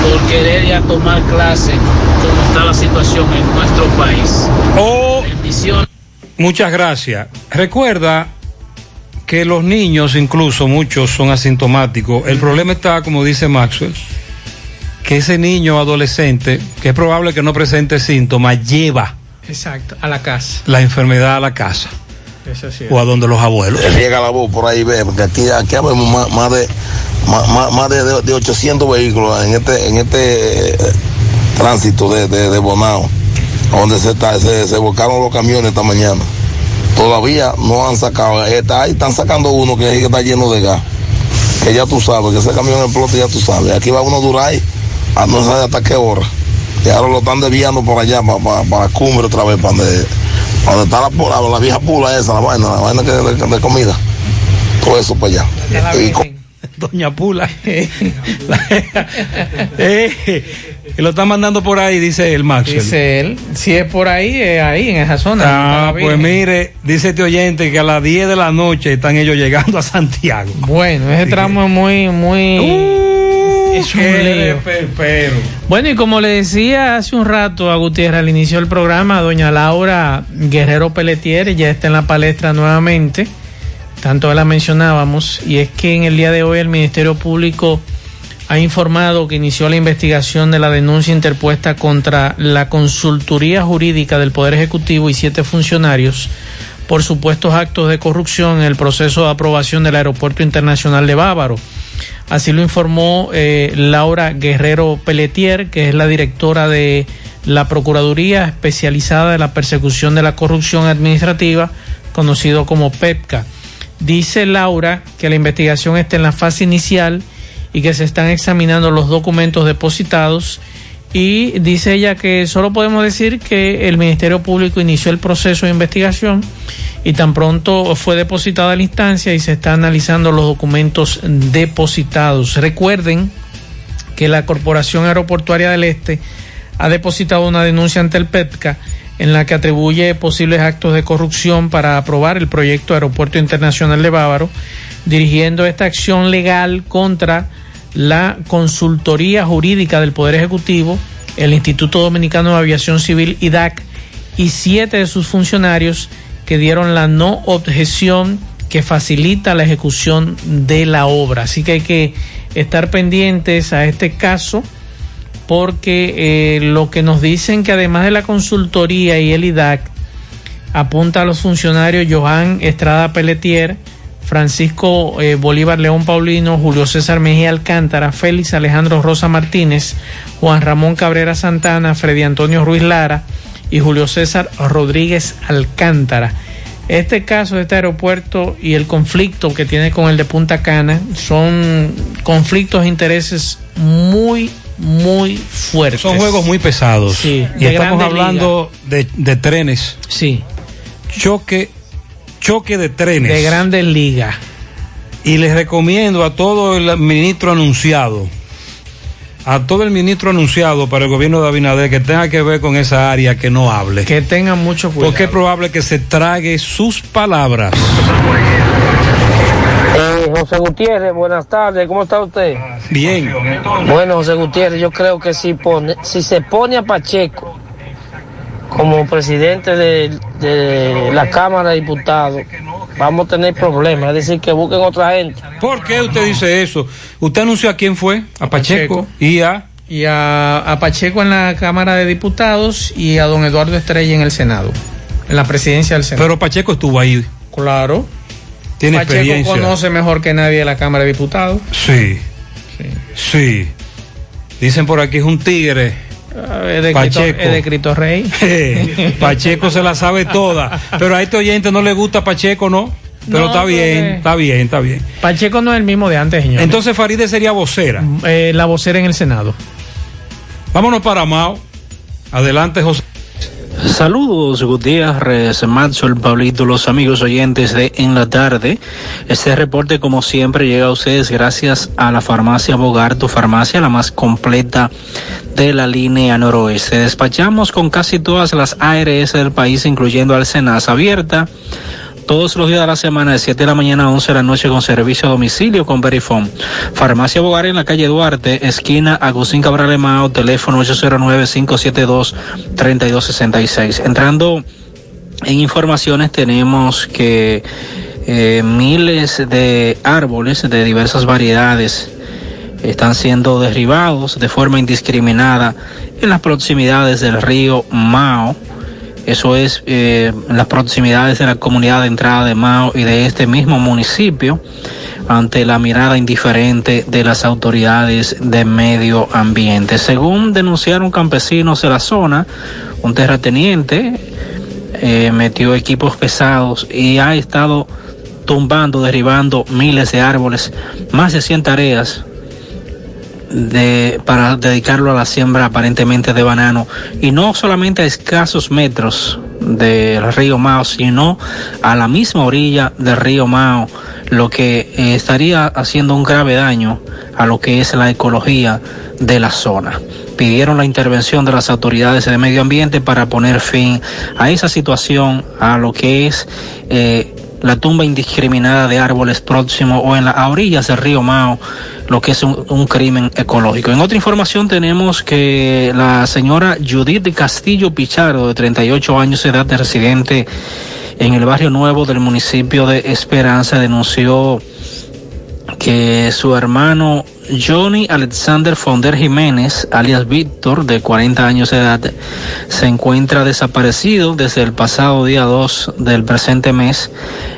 por querer ya tomar clase como está la situación en nuestro país. Oh, muchas gracias. Recuerda que los niños, incluso muchos, son asintomáticos. El problema está, como dice Maxwell, que ese niño adolescente, que es probable que no presente síntomas, lleva Exacto, a la casa. la enfermedad a la casa Eso sí. o a donde los abuelos. Riega la voz por ahí, ve, porque aquí, aquí habemos más, más de más, más- más de, de 800 vehículos en este en este eh, tránsito de, de, de Bonao, donde se, está, se, se volcaron los camiones esta mañana. Todavía no han sacado, está ahí están sacando uno que, que está lleno de gas, que ya tú sabes, que ese camión explota, ya tú sabes. Aquí va uno a Duray, a no saber hasta qué hora. Y ahora lo están desviando por allá, para, para, para Cumbre otra vez, para donde, para donde está la, pula- la vieja pula esa, la vaina, la vaina que, de, de comida. Todo eso para allá. Y con- Doña Pula. Eh, lo está mandando por ahí, dice el Maxwell. Dice él, si es por ahí, es ahí, en esa zona. Ah, pues mire, dice este oyente que a las 10 de la noche están ellos llegando a Santiago. Bueno, ese tramo es muy, muy... es un qué lío. reperpero. Bueno, y como le decía hace un rato a Gutiérrez al inicio del programa, doña Laura Guerrero Pelletier ya está en la palestra nuevamente, tanto la mencionábamos, y es que en el día de hoy el Ministerio Público ha informado que inició la investigación de la denuncia interpuesta contra la consultoría jurídica del Poder Ejecutivo y siete funcionarios por supuestos actos de corrupción en el proceso de aprobación del Aeropuerto Internacional de Bávaro. Así lo informó eh, Laura Guerrero Pelletier, que es la directora de la Procuraduría Especializada de la Persecución de la Corrupción Administrativa, conocido como PEPCA. Dice Laura que la investigación está en la fase inicial y que se están examinando los documentos depositados y dice ella que solo podemos decir que el Ministerio Público inició el proceso de investigación y tan pronto fue depositada la instancia y se está analizando los documentos depositados. Recuerden que la Corporación Aeroportuaria del Este ha depositado una denuncia ante el PETCA en la que atribuye posibles actos de corrupción para aprobar el proyecto Aeropuerto Internacional de Bávaro, dirigiendo esta acción legal contra la Consultoría Jurídica del Poder Ejecutivo, el Instituto Dominicano de Aviación Civil IDAC y siete de sus funcionarios que dieron la no objeción que facilita la ejecución de la obra. Así que hay que estar pendientes a este caso porque eh, lo que nos dicen que además de la consultoría y el IDAC apunta a los funcionarios Johan Estrada Pelletier, Francisco eh, Bolívar León Paulino, Julio César Mejía Alcántara, Félix Alejandro Rosa Martínez, Juan Ramón Cabrera Santana, Freddy Antonio Ruiz Lara y Julio César Rodríguez Alcántara. Este caso de este aeropuerto y el conflicto que tiene con el de Punta Cana son conflictos de intereses muy, muy fuertes. Son juegos muy pesados. Sí, y estamos hablando de, de trenes. Sí. Choque, choque de trenes. De grandes ligas. Y les recomiendo a todo el ministro anunciado, a todo el ministro anunciado para el gobierno de Abinader que tenga que ver con esa área que no hable. Que tengan mucho cuidado. Porque es probable que se trague sus palabras. Eh, José Gutiérrez, buenas tardes, ¿cómo está usted? Bien. Bueno, José Gutiérrez, yo creo que si, pone, si se pone a Pacheco como presidente de, de la Cámara de Diputados, vamos a tener problemas, es decir, que busquen otra gente. ¿Por qué usted dice eso? ¿Usted anunció a quién fue? A Pacheco, y a... Y a, a Pacheco en la Cámara de Diputados y a don Eduardo Estrella en el Senado, en la presidencia del Senado. Pero Pacheco estuvo ahí. Claro. Tiene Pacheco experiencia. conoce mejor que nadie la Cámara de Diputados. Sí. Sí. Dicen por aquí es un tigre. De, Pacheco. Cristo Rey. Pacheco se la sabe toda. Pero a este oyente no le gusta Pacheco, ¿no? Pero No, está bien, está bien, está bien. Pacheco no es el mismo de antes, señor. Entonces Faride sería vocera. Eh, la vocera en el Senado. Vámonos para Mao. Adelante, José. Saludos Gutiérrez, Maxwell, Pablito, los amigos oyentes de En la Tarde. Este reporte como siempre llega a ustedes gracias a la farmacia Bogar, tu farmacia la más completa de la línea noroeste. Despachamos con casi todas las ARS del país, incluyendo Alcenas abierta. Todos los días de la semana, de 7 de la mañana a 11 de la noche, con servicio a domicilio con Verifone. Farmacia Bogar en la calle Duarte, esquina Agustín Cabral Emao, teléfono 809-572-3266. Entrando en informaciones, tenemos que eh, miles de árboles de diversas variedades están siendo derribados de forma indiscriminada en las proximidades del río Mao. Eso es eh, las proximidades de la comunidad de entrada de Mao y de este mismo municipio ante la mirada indiferente de las autoridades de medio ambiente. Según denunciaron campesinos de la zona, un terrateniente eh, metió equipos pesados y ha estado tumbando, derribando miles de árboles, más de 100 tareas de, para dedicarlo a la siembra aparentemente de banano y no solamente a escasos metros del río Mao, sino a la misma orilla del río Mao, lo que eh, estaría haciendo un grave daño a lo que es la ecología de la zona. Pidieron la intervención de las autoridades de medio ambiente para poner fin a esa situación, a lo que es eh, la tumba indiscriminada de árboles próximos o en las orillas del río Mao, lo que es un, un, crimen ecológico. En otra información tenemos que la señora Judith Castillo Pichardo, de 38 años de edad, de residente en el barrio nuevo del municipio de Esperanza, denunció que su hermano Johnny Alexander Fonder Jiménez, alias Víctor, de 40 años de edad, se encuentra desaparecido desde el pasado día 2 del presente mes.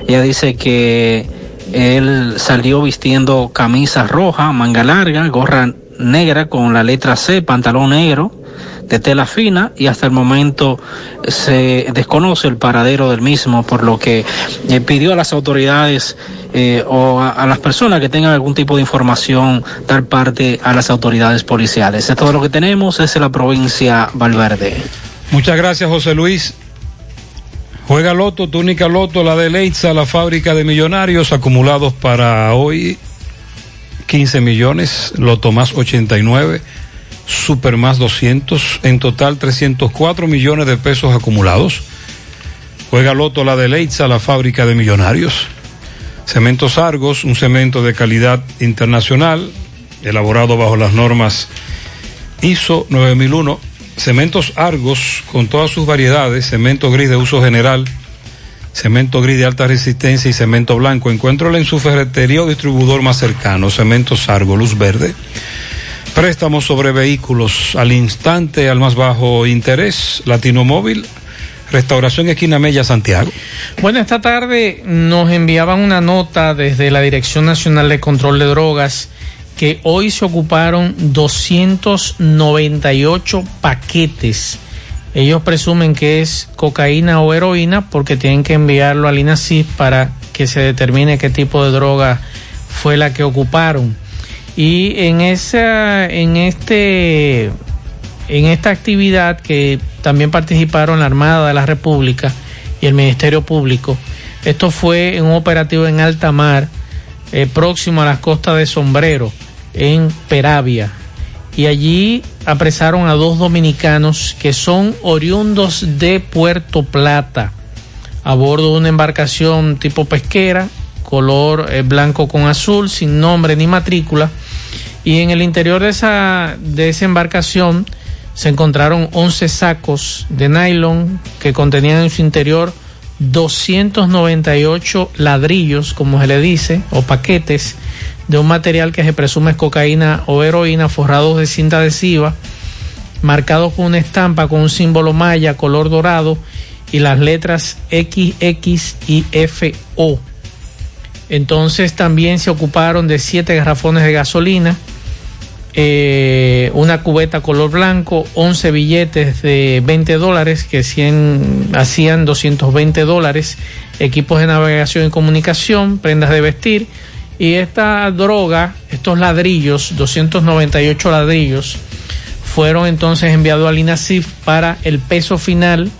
Ella dice que él salió vistiendo camisa roja, manga larga, gorra negra con la letra C, pantalón negro de tela fina y hasta el momento se desconoce el paradero del mismo, por lo que eh, pidió a las autoridades eh, o a, las personas que tengan algún tipo de información dar parte a las autoridades policiales. Es todo lo que tenemos desde la provincia Valverde. Muchas gracias José Luis. Juega Loto, túnica Loto, la de Leitza, la fábrica de millonarios acumulados para hoy 15 millones, Loto más 89 Super más 200, en total 304 millones de pesos acumulados. Juega Loto la de Leitza, la fábrica de millonarios. Cementos Argos, un cemento de calidad internacional, elaborado bajo las normas ISO 9001. Cementos Argos, con todas sus variedades, cemento gris de uso general, cemento gris de alta resistencia y cemento blanco. Encuéntralo en su ferretería o distribuidor más cercano, Cementos Argos, luz verde. Préstamos sobre vehículos al instante, al más bajo interés. Latino Móvil, Restauración Esquina Mella, Santiago. Bueno, esta tarde nos enviaban una nota desde la Dirección Nacional de Control de Drogas que hoy se ocuparon 298 paquetes Ellos presumen que es cocaína o heroína porque tienen que enviarlo al INACIF para que se determine qué tipo de droga fue la que ocuparon. Y en esa, en este, en esta actividad que también participaron la Armada de la República y el Ministerio Público, esto fue en un operativo en alta mar, eh, próximo a las costas de Sombrero, en Peravia. Y allí apresaron a dos dominicanos que son oriundos de Puerto Plata, a bordo de una embarcación tipo pesquera, color eh, blanco con azul, sin nombre ni matrícula. Y en el interior de esa, de esa embarcación se encontraron 11 sacos de nylon que contenían en su interior 298 ladrillos, como se le dice, o paquetes de un material que se presume es cocaína o heroína forrados de cinta adhesiva, marcados con una estampa con un símbolo maya color dorado y las letras XX y FO. Entonces también se ocuparon de siete garrafones de gasolina, eh, una cubeta color blanco, 11 billetes de 20 dólares que 100, hacían 220 dólares, equipos de navegación y comunicación, prendas de vestir. Y esta droga, estos ladrillos, 298 ladrillos, fueron entonces enviados al INASIF para el peso final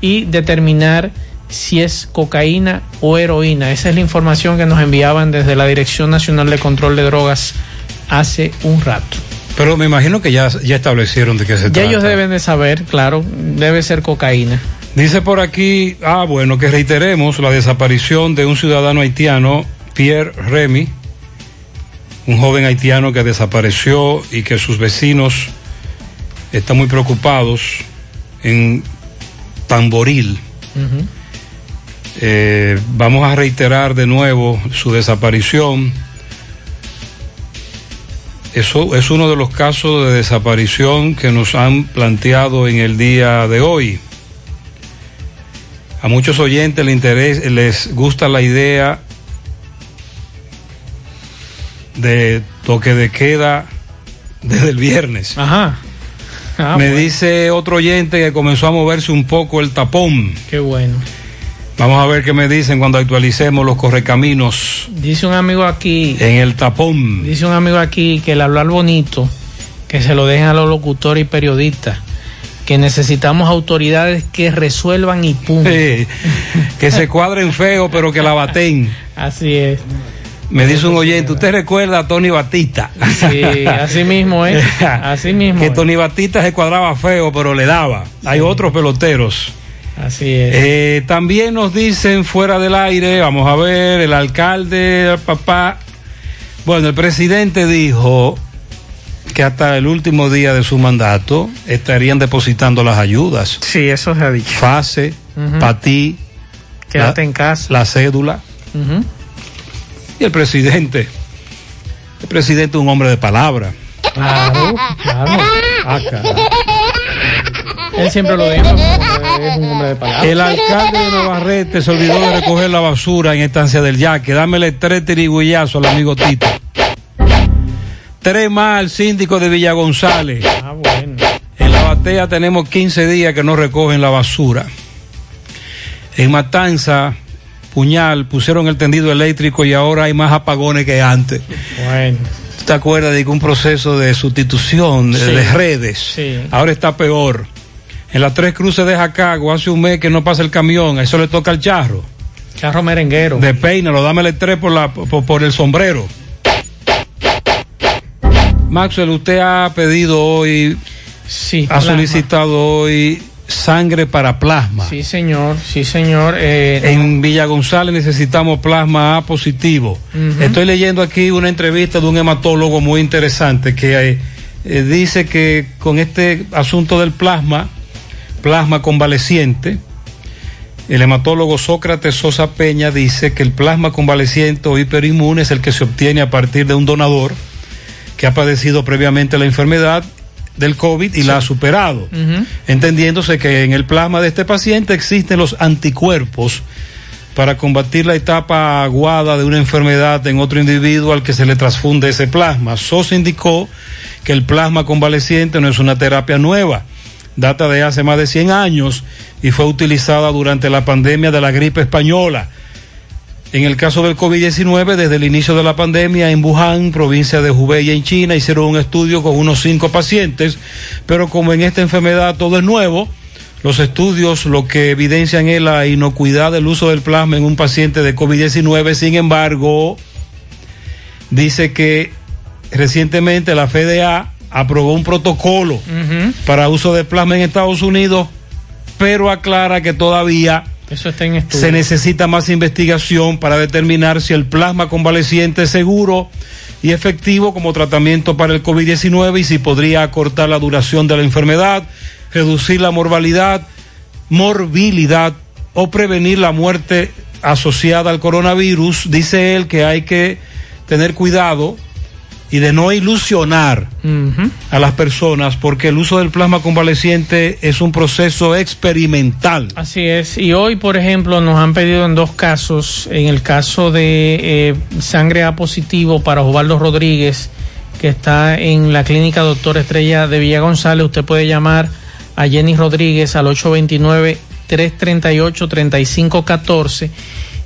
y determinar si es cocaína o heroína. Esa es la información que nos enviaban desde la Dirección Nacional de Control de Drogas hace un rato. Pero me imagino que ya, ya establecieron de qué se Ya trata. ellos deben de saber, claro, debe ser cocaína. Dice por aquí, ah, bueno, que reiteremos la desaparición de un ciudadano haitiano, Pierre Remy, un joven haitiano que desapareció y que sus vecinos están muy preocupados en Tamboril. Eh, vamos a reiterar de nuevo su desaparición. Eso es uno de los casos de desaparición que nos han planteado en el día de hoy. A muchos oyentes les, interés, les gusta la idea de toque de queda desde el viernes. Ajá. Ah, Me bueno. dice otro oyente que comenzó a moverse un poco el tapón. Qué bueno. Vamos a ver qué me dicen cuando actualicemos los correcaminos Dice un amigo aquí, en el tapón. dice un amigo aquí que el hablar bonito, que se lo dejen a los locutores y periodistas, que necesitamos autoridades que resuelvan y punto. Sí, que se cuadren feo, pero que la baten. Así es. Me dice un oyente, ¿usted recuerda a Tony Batista? Sí, así mismo es. Así mismo. que es. Tony Batista se cuadraba feo, pero le daba. Hay otros peloteros. Así es. Eh, también nos dicen fuera del aire, vamos a ver, el alcalde, el papá. Bueno, el presidente dijo que hasta el último día de su mandato estarían depositando las ayudas. Sí, eso se ha dicho. Fase, Ujú. Patí, Quédate la- en casa. la cédula. Y el presidente, el presidente es un hombre de palabra. Claro, claro. Ah, caray. Él siempre lo dijo, es un hombre- es un hombre de palabra. El alcalde de Navarrete se olvidó de recoger la basura en estancia del Yaque. Dámele tres tirigullazos al amigo Tito. Tres más al síndico de Villa González. Ah, bueno. En la batea tenemos 15 días que no recogen la basura. En Matanza, Puñal, pusieron el tendido eléctrico y ahora hay más apagones que antes. Bueno. ¿Tú ¿Te acuerdas de que un proceso de sustitución Sí. de redes? Sí. Ahora está peor. En las tres cruces de Jacago hace un mes que no pasa el camión, eso le toca al charro. Charro merenguero. De peínalo, dámele tres por, la, por, por el sombrero. Maxwell, usted ha pedido hoy, sí, ha plasma. solicitado hoy sangre para plasma. Sí, señor, sí, señor. Eh, En Villa González necesitamos plasma A positivo. Estoy leyendo aquí una entrevista de un hematólogo muy interesante que eh, eh, dice que con este asunto del plasma, plasma convaleciente, el hematólogo Sócrates Sosa Peña dice que el plasma convaleciente o hiperinmune es el que se obtiene a partir de un donador que ha padecido previamente la enfermedad del COVID y la ha superado. Entendiéndose que en el plasma de este paciente existen los anticuerpos para combatir la etapa aguada de una enfermedad en otro individuo al que se le transfunde ese plasma. Sosa indicó que el plasma convaleciente no es una terapia nueva, data de hace más de 100 años y fue utilizada durante la pandemia de la gripe española. En el caso del COVID-19, desde el inicio de la pandemia en Wuhan, provincia de Hubei en China, hicieron un estudio con unos cinco pacientes, pero como en esta enfermedad todo es nuevo, los estudios lo que evidencian es la inocuidad del uso del plasma en un paciente de COVID-19. Sin embargo, dice que recientemente la FDA aprobó un protocolo para uso de plasma en Estados Unidos, pero aclara que todavía Eso está en estudio. se necesita más investigación para determinar si el plasma convaleciente es seguro y efectivo como tratamiento para el COVID-19 y si podría acortar la duración de la enfermedad, reducir la mortalidad, morbilidad o prevenir la muerte asociada al coronavirus. Dice él que hay que tener cuidado y de no ilusionar a las personas porque el uso del plasma convaleciente es un proceso experimental. Así es. Y hoy, por ejemplo, nos han pedido en dos casos, en el caso de eh, sangre A positivo para Osvaldo Rodríguez, que está en la clínica Doctor Estrella de Villa González, usted puede llamar a Jenny Rodríguez al 829-338-3514.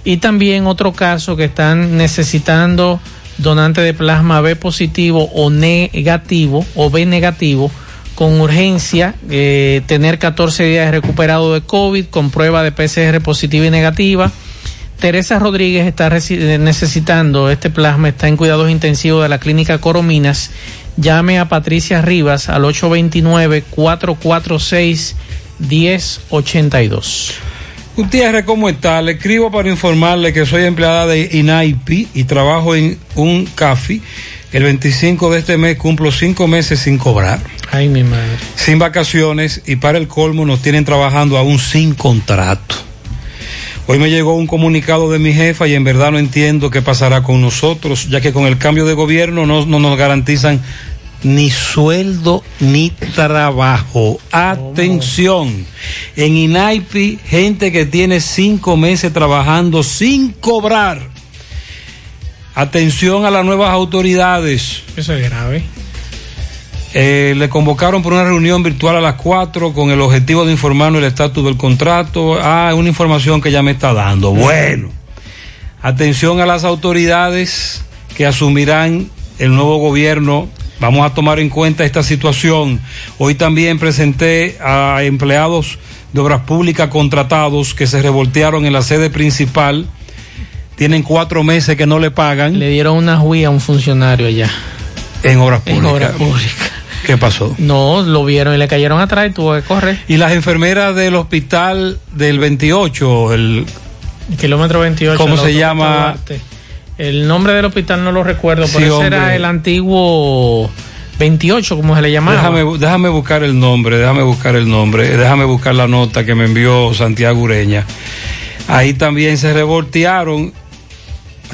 Y también otro caso que están necesitando donante de plasma B positivo o negativo o B negativo con urgencia, eh, tener 14 días recuperado de COVID con prueba de PCR positiva y negativa. Teresa Rodríguez está eh, necesitando este plasma, está en cuidados intensivos de la clínica Corominas. Llame a Patricia Rivas al 829-446-1082. Gutiérrez, ¿cómo está? Le escribo para informarle que soy empleada de INAIPI y trabajo en un CAFI. El 25 de este mes cumplo cinco meses sin cobrar, Ay, mi madre. sin vacaciones y para el colmo nos tienen trabajando aún sin contrato. Hoy me llegó un comunicado de mi jefa y en verdad no entiendo qué pasará con nosotros, ya que con el cambio de gobierno no, no nos garantizan ni sueldo ni trabajo. Atención, en INAIPI, gente que tiene cinco meses trabajando sin cobrar. Atención a las nuevas autoridades. Eso es grave. Eh, le convocaron por una reunión virtual a las 4 con el objetivo de informarnos el estatus del contrato. Ah, una información que ya me está dando. Bueno, atención a las autoridades que asumirán el nuevo gobierno. Vamos a tomar en cuenta esta situación. Hoy también presenté a empleados de obras públicas contratados que se revoltearon en la sede principal. Tienen cuatro meses que no le pagan. Le dieron una juía a un funcionario allá. En obras En públicas. obras públicas. ¿Qué pasó? No, lo vieron y le cayeron atrás y tuvo que correr. Y las enfermeras del hospital del 28, el Kilómetro 28. ¿Cómo se llama? Duarte. El nombre del hospital no lo recuerdo, Sí, pero ese era el antiguo 28, como se le llamaba. Déjame, bu- déjame buscar el nombre, déjame buscar el nombre, déjame buscar la nota que me envió Santiago Ureña. Ahí también se revoltearon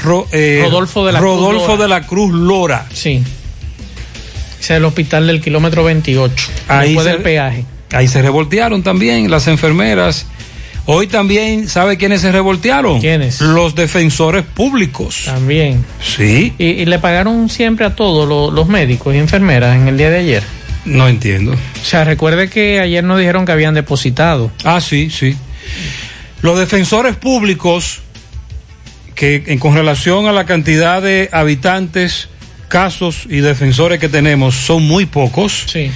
Ro- eh, Rodolfo de la Cruz Rodolfo Lora. de la Cruz Lora. Sí. Ese es el hospital del kilómetro 28. Ahí después se- del peaje. Ahí se revoltearon también las enfermeras. Hoy también, ¿sabe quiénes se revoltearon? ¿Quiénes? Los defensores públicos. También. Sí, Y, y le pagaron siempre a todos lo- los médicos y enfermeras en el día de ayer. no entiendo. O sea, recuerde que ayer nos dijeron que habían depositado. Ah, sí, sí. Los defensores públicos, que en, con relación a la cantidad de habitantes, casos y defensores que tenemos, son muy pocos. Sí.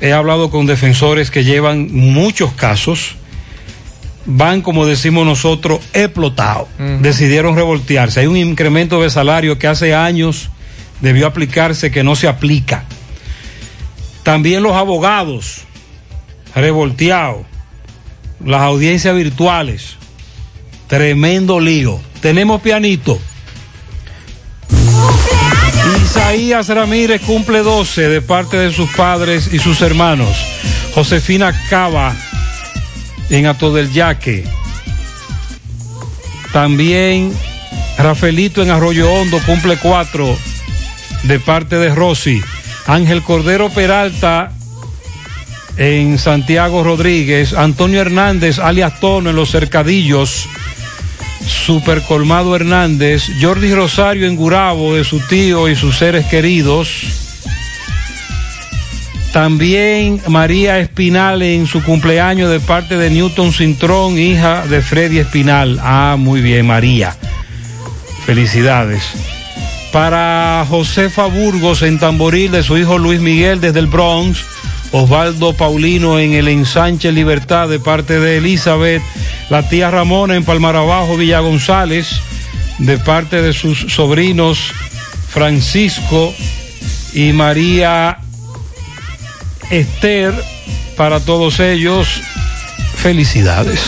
He hablado con defensores que llevan muchos casos. Van, como decimos nosotros, explotados. Decidieron revoltearse. Hay un incremento de salario que hace años debió aplicarse que no se aplica. También los abogados revolteados. Las audiencias virtuales. Tremendo lío. Tenemos pianito. Isaías Ramírez cumple 12 de parte de sus padres y sus hermanos. Josefina Cava en Ato del Yaque. También Rafaelito en Arroyo Hondo cumple 4 de parte de Rosy. Ángel Cordero Peralta en Santiago Rodríguez. Antonio Hernández, alias Tono en Los Cercadillos. Super Colmado Hernández, Jordi Rosario en Gurabo de su tío y sus seres queridos. También María Espinal en su cumpleaños de parte de Newton Cintrón, hija de Freddy Espinal. Ah, muy bien, María. Felicidades. Para Josefa Burgos en Tamboril, de su hijo Luis Miguel desde el Bronx. Osvaldo Paulino en el ensanche Libertad de parte de Elizabeth. La tía Ramona en Palmarabajo, Villa González, de parte de sus sobrinos Francisco y María Esther. Para todos ellos, felicidades.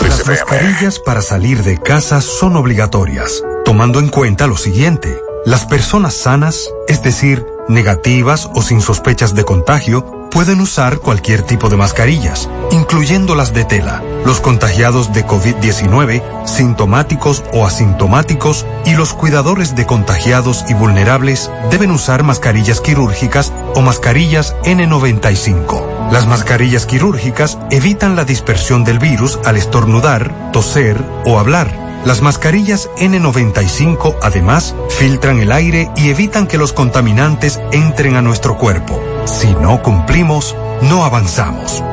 Las mascarillas para salir de casa son obligatorias, tomando en cuenta lo siguiente. Las personas sanas, es decir, negativas o sin sospechas de contagio, pueden usar cualquier tipo de mascarillas, incluyendo las de tela. Los contagiados de COVID-19, sintomáticos o asintomáticos, y los cuidadores de contagiados y vulnerables deben usar mascarillas quirúrgicas o mascarillas N95. Las mascarillas quirúrgicas evitan la dispersión del virus al estornudar, toser o hablar. Las mascarillas N95 además filtran el aire y evitan que los contaminantes entren a nuestro cuerpo. Si no cumplimos, no avanzamos.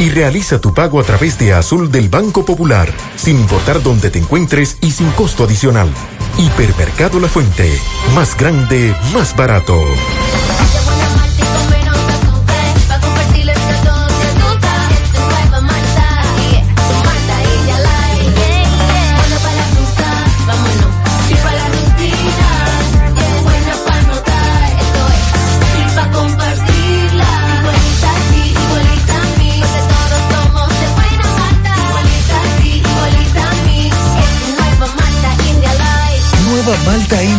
y realiza tu pago a través de Azul del Banco Popular, sin importar dónde te encuentres y sin costo adicional. Hipermercado La Fuente, más grande, más barato.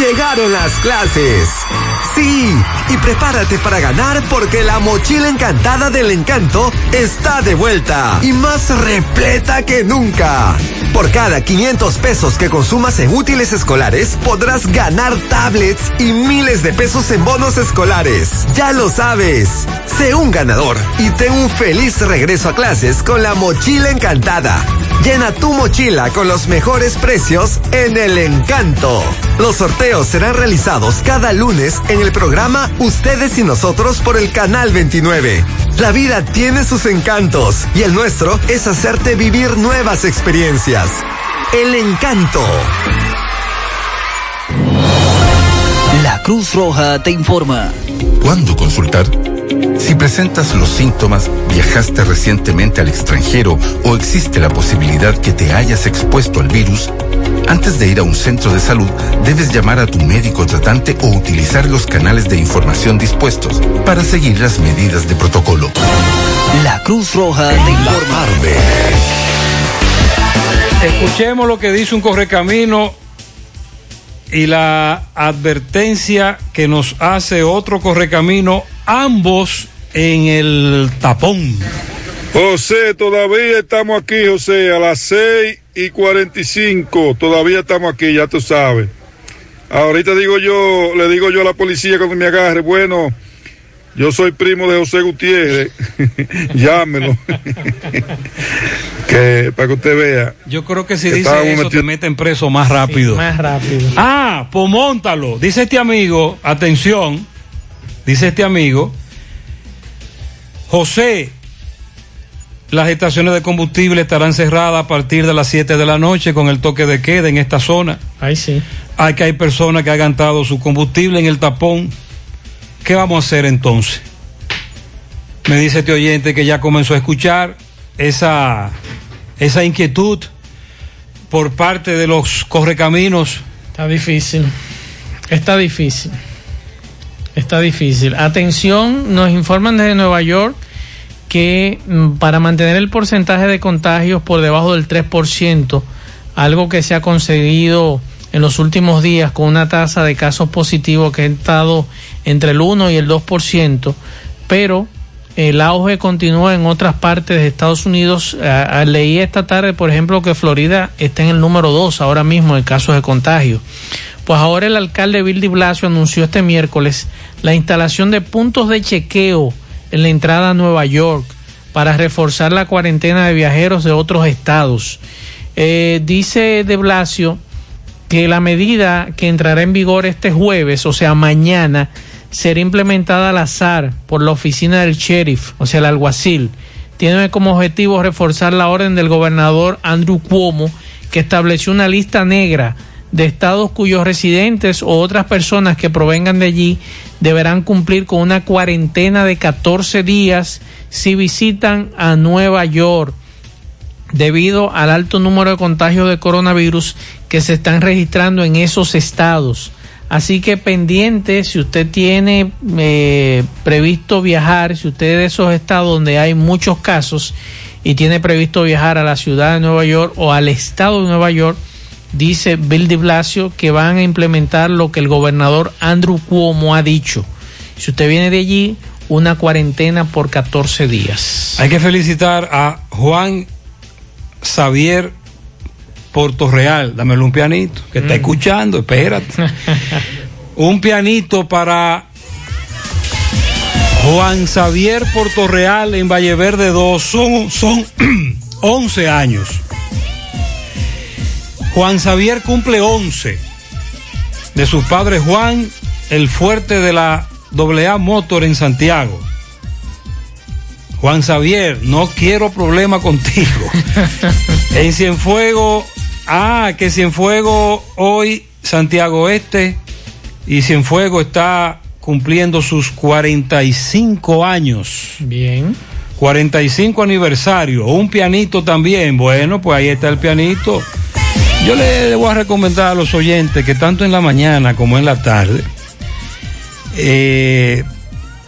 Llegaron las clases. Sí, y prepárate para ganar porque la mochila encantada del encanto está de vuelta y más repleta que nunca. Por cada 500 pesos que consumas en útiles escolares, podrás ganar tablets y miles de pesos en bonos escolares. Ya lo sabes. Sé un ganador y ten un feliz regreso a clases con la mochila encantada. Llena tu mochila con los mejores precios en el encanto. Los sorteos serán realizados cada lunes en el programa Ustedes y Nosotros por el Canal 29. La vida tiene sus encantos y el nuestro es hacerte vivir nuevas experiencias. El encanto. La Cruz Roja te informa. ¿Cuándo consultar? Si presentas los síntomas, viajaste recientemente al extranjero o existe la posibilidad que te hayas expuesto al virus, antes de ir a un centro de salud, debes llamar a tu médico tratante o utilizar los canales de información dispuestos para seguir las medidas de protocolo. La Cruz Roja te informa. Escuchemos lo que dice un correcamino y la advertencia que nos hace otro correcamino, ambos en el tapón. José, todavía estamos aquí, José, a las 6 y 45. Todavía estamos aquí, ya tú sabes. Ahorita digo yo, le digo yo a la policía cuando me agarre, bueno, yo soy primo de José Gutiérrez, llámelo. que para que usted vea. Yo creo que si dice eso te meten preso más rápido. más rápido. Ah, pues móntalo. Dice este amigo, atención, dice este amigo, José, las estaciones de combustible estarán cerradas a partir de las 7 de la noche con el toque de queda en esta zona. Ahí sí. Hay que hay personas que han gastado su combustible en el tapón. ¿Qué vamos a hacer entonces? Me dice este oyente que ya comenzó a escuchar esa, esa inquietud por parte de los correcaminos. Está difícil. Está difícil. Está difícil. Atención, nos informan desde Nueva York que mm, para mantener el porcentaje de contagios por debajo del 3%, algo que se ha conseguido en los últimos días con una tasa de casos positivos que ha estado entre el 1 y el 2%, pero el auge continúa en otras partes de Estados Unidos. leí esta tarde, por ejemplo, que Florida está en el número 2 ahora mismo en casos de contagio. Pues ahora el alcalde Bill de Blasio anunció este miércoles la instalación de puntos de chequeo en la entrada a Nueva York para reforzar la cuarentena de viajeros de otros estados. Eh, dice de Blasio que la medida que entrará en vigor este jueves, o sea, mañana, será implementada al azar por la oficina del sheriff, o sea, el alguacil. Tiene como objetivo reforzar la orden del gobernador Andrew Cuomo, que estableció una lista negra de estados cuyos residentes o otras personas que provengan de allí deberán cumplir con una cuarentena de 14 días si visitan a Nueva York debido al alto número de contagios de coronavirus que se están registrando en esos estados. Así que pendiente, si usted tiene eh, previsto viajar, si usted es de esos estados donde hay muchos casos y tiene previsto viajar a la ciudad de Nueva York o al estado de Nueva York, dice Bill de Blasio que van a implementar lo que el gobernador Andrew Cuomo ha dicho. Si usted viene de allí, una cuarentena por 14 días. Hay que felicitar a Juan Xavier Portorreal. Dámelo un pianito, que está mm. escuchando, espérate. un pianito para Juan Xavier Portorreal en Valleverde 2. Son, son 11 años. Juan Xavier cumple 11 de sus padres Juan, el fuerte de la AA Motor en Santiago. Juan Xavier, no quiero problema contigo. en Cienfuego, ah, que Cienfuego hoy Santiago Este y Cienfuego está cumpliendo sus 45 años. Bien. 45 aniversario, un pianito también. Bueno, pues ahí está el pianito. Yo le voy a recomendar a los oyentes que tanto en la mañana como en la tarde, eh,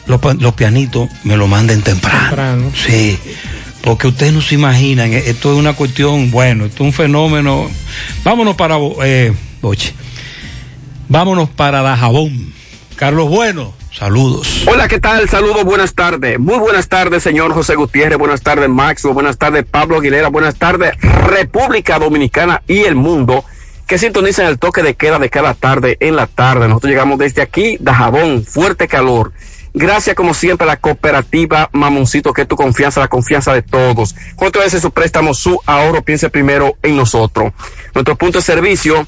los, pianitos me lo manden temprano. Sí, porque ustedes no se imaginan, eh, esto es una cuestión, bueno, esto es un fenómeno. Vámonos para eh, Boche. Vámonos para la jabón. Carlos Bueno. Saludos. Hola, ¿qué tal? Saludos, buenas tardes. Muy buenas tardes, señor José Gutiérrez. Buenas tardes, Max. Buenas tardes, Pablo Aguilera. Buenas tardes, República Dominicana y el mundo que sintonizan el toque de queda de cada tarde en la tarde. Nosotros llegamos desde aquí, Dajabón, fuerte calor. Gracias, como siempre, a la cooperativa Mamoncito, que es tu confianza, la confianza de todos. Cuánto veces su préstamo, su ahorro, piense primero en nosotros. Nuestro punto de servicio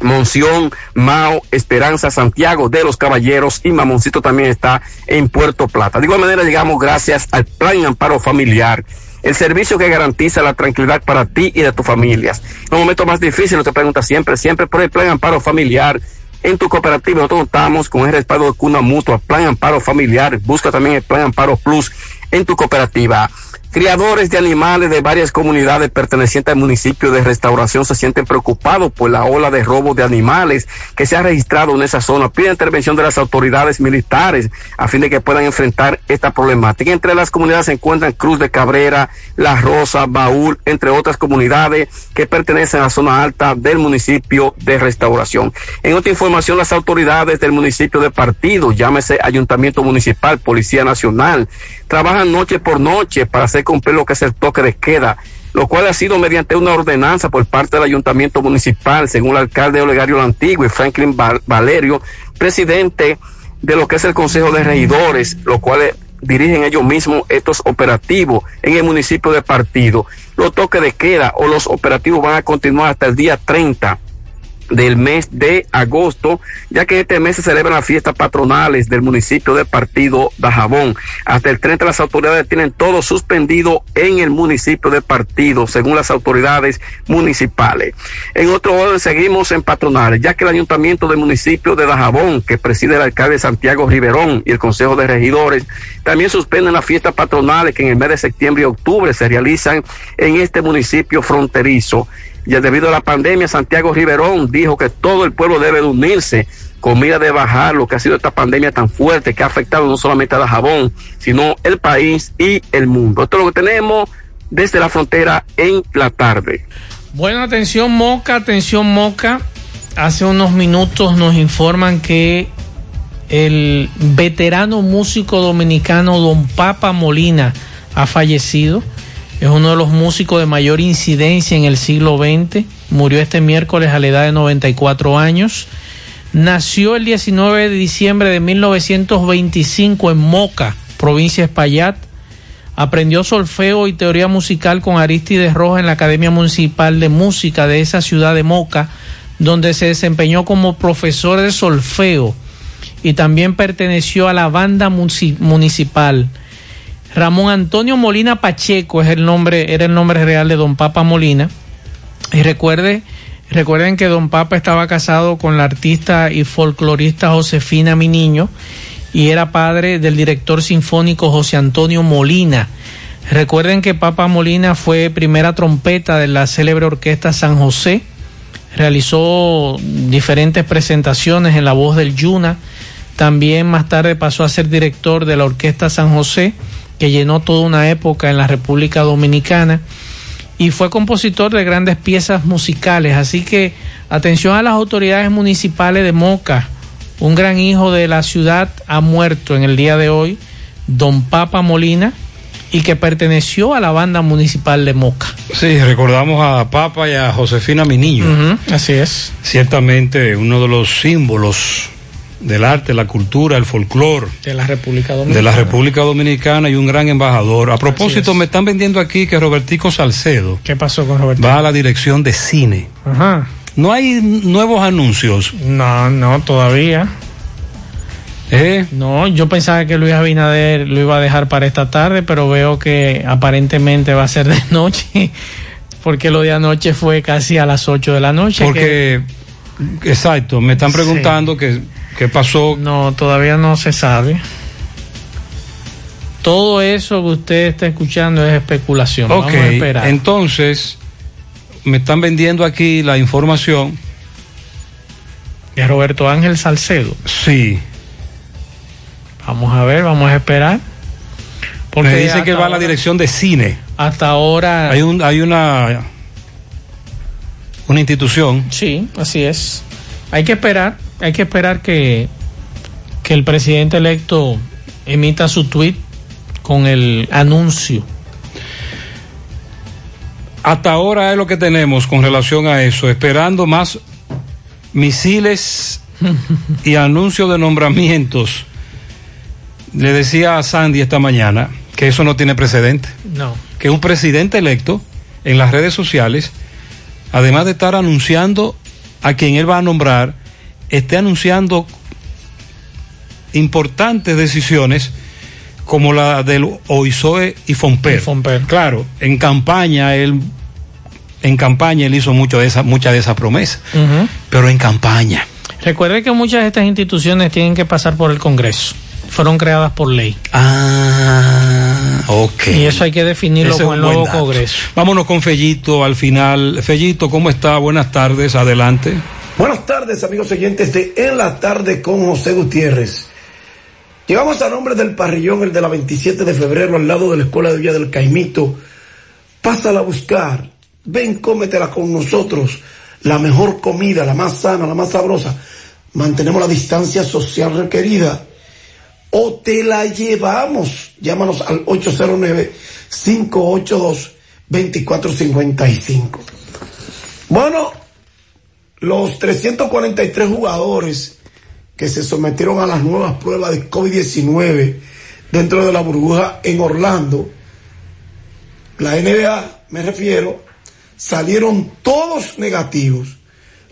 Monción, Mao, Esperanza, Santiago de los Caballeros y Mamoncito también está en Puerto Plata. De igual manera llegamos gracias al Plan Amparo Familiar, el servicio que garantiza la tranquilidad para ti y de tus familias. En un momento más difícil, no te pregunta siempre, siempre por el Plan Amparo Familiar. En tu cooperativa nosotros contamos con el respaldo de Cuna Mutua, Plan Amparo Familiar. Busca también el Plan Amparo Plus en tu cooperativa. Criadores de animales de varias comunidades pertenecientes al municipio de Restauración se sienten preocupados por la ola de robo de animales que se ha registrado en esa zona. Piden intervención de las autoridades militares a fin de que puedan enfrentar esta problemática. Entre las comunidades se encuentran Cruz de Cabrera, La Rosa, Baúl, entre otras comunidades que pertenecen a la zona alta del municipio de Restauración. En otra información, las autoridades del municipio de Partido, llámese Ayuntamiento Municipal, Policía Nacional, trabajan noche por noche para hacer cumplir lo que es el toque de queda, lo cual ha sido mediante una ordenanza por parte del ayuntamiento municipal, según el alcalde Olegario Antiguo y Franklin Valerio, presidente de lo que es el Consejo de Regidores, los cuales dirigen ellos mismos estos operativos en el municipio de Partido. Los toques de queda o los operativos van a continuar hasta el día 30 del mes de agosto, ya que este mes se celebran las fiestas patronales del municipio de Partido Dajabón. Hasta el 30 las autoridades tienen todo suspendido en el municipio de Partido, según las autoridades municipales. En otro orden seguimos en patronales, ya que el ayuntamiento del municipio de Dajabón, que preside el alcalde Santiago Riverón y el Consejo de Regidores, también suspenden las fiestas patronales que en el mes de septiembre y octubre se realizan en este municipio fronterizo. Y debido a la pandemia, Santiago Riverón dijo que todo el pueblo debe unirse con mira de bajar lo que ha sido esta pandemia tan fuerte que ha afectado no solamente a Dajabón, sino el país y el mundo. Esto es lo que tenemos desde la frontera en la tarde. Bueno, atención Moca, atención Moca. Hace unos minutos nos informan que el veterano músico dominicano Don Papa Molina ha fallecido. Es uno de los músicos de mayor incidencia en el siglo XX. Murió este miércoles a la edad de 94 años. Nació el 19 de diciembre de 1925 en Moca, provincia de Espaillat. Aprendió solfeo y teoría musical con Aristides Rojas en la Academia Municipal de Música de esa ciudad de Moca, donde se desempeñó como profesor de solfeo y también perteneció a la banda municipal. Ramón Antonio Molina Pacheco es el nombre, era el nombre real de Don Papa Molina. Y recuerde, recuerden que Don Papa estaba casado con la artista y folclorista Josefina Mi Niño y era padre del director sinfónico José Antonio Molina. Recuerden que Papa Molina fue primera trompeta de la célebre orquesta San José. Realizó diferentes presentaciones en la voz del Yuna. También más tarde pasó a ser director de la orquesta San José que llenó toda una época en la República Dominicana y fue compositor de grandes piezas musicales. Así que atención a las autoridades municipales de Moca. Un gran hijo de la ciudad ha muerto en el día de hoy, don Papa Molina, y que perteneció a la banda municipal de Moca. Sí, recordamos a Papa y a Josefina Miniño. así es. Ciertamente uno de los símbolos del arte, la cultura, el folclore. De la República Dominicana. De la República Dominicana y un gran embajador. A propósito, me están vendiendo aquí que Robertico Salcedo. ¿Qué pasó con Robertico? Va a la dirección de cine. Ajá. ¿No hay nuevos anuncios? No, no, todavía. ¿Eh? No, yo pensaba que Luis Abinader lo iba a dejar para esta tarde, pero veo que aparentemente va a ser de noche, porque lo de anoche fue casi a las 8 de la noche. Porque, exacto, me están preguntando que ¿Qué pasó? No, todavía no se sabe. Todo eso que usted está escuchando es especulación. Ok, entonces me están vendiendo aquí la información. De Roberto Ángel Salcedo. Sí. Vamos a ver, vamos a esperar. Porque dice que va a la dirección de cine. Hasta ahora. Hay, un, hay una, una institución. Sí, así es. Hay que esperar hay que esperar que, que el presidente electo emita su tweet con el anuncio. Hasta ahora es lo que tenemos con relación a eso, esperando más misiles y anuncios de nombramientos. Le decía a Sandy esta mañana que eso no tiene precedente. No. Que un presidente electo en las redes sociales, además de estar anunciando a quien él va a nombrar, esté anunciando importantes decisiones como la del OISOE y Fomper. Claro, en campaña él en campaña él hizo mucho de esa, muchas de esas promesas, pero en campaña. Recuerde que muchas de estas instituciones tienen que pasar por el Congreso. Fueron creadas por ley. Ah, ok. Y eso hay que definirlo con el nuevo Congreso. Vámonos con Fellito al final. Fellito, ¿cómo está? Buenas tardes, adelante. Buenas tardes, amigos oyentes de En la Tarde con José Gutiérrez. Llegamos a nombre del parrillón, el de la 27 de febrero, al lado de la Escuela de Villa del Caimito. Pásala a buscar. Ven, cómetela con nosotros. La mejor comida, la más sana, la más sabrosa. Mantenemos la distancia social requerida. O te la llevamos. Llámanos al 809-582-2455. Bueno, los 343 jugadores que se sometieron a las nuevas pruebas de COVID-19 dentro de la burbuja en Orlando, la NBA, me refiero, salieron todos negativos.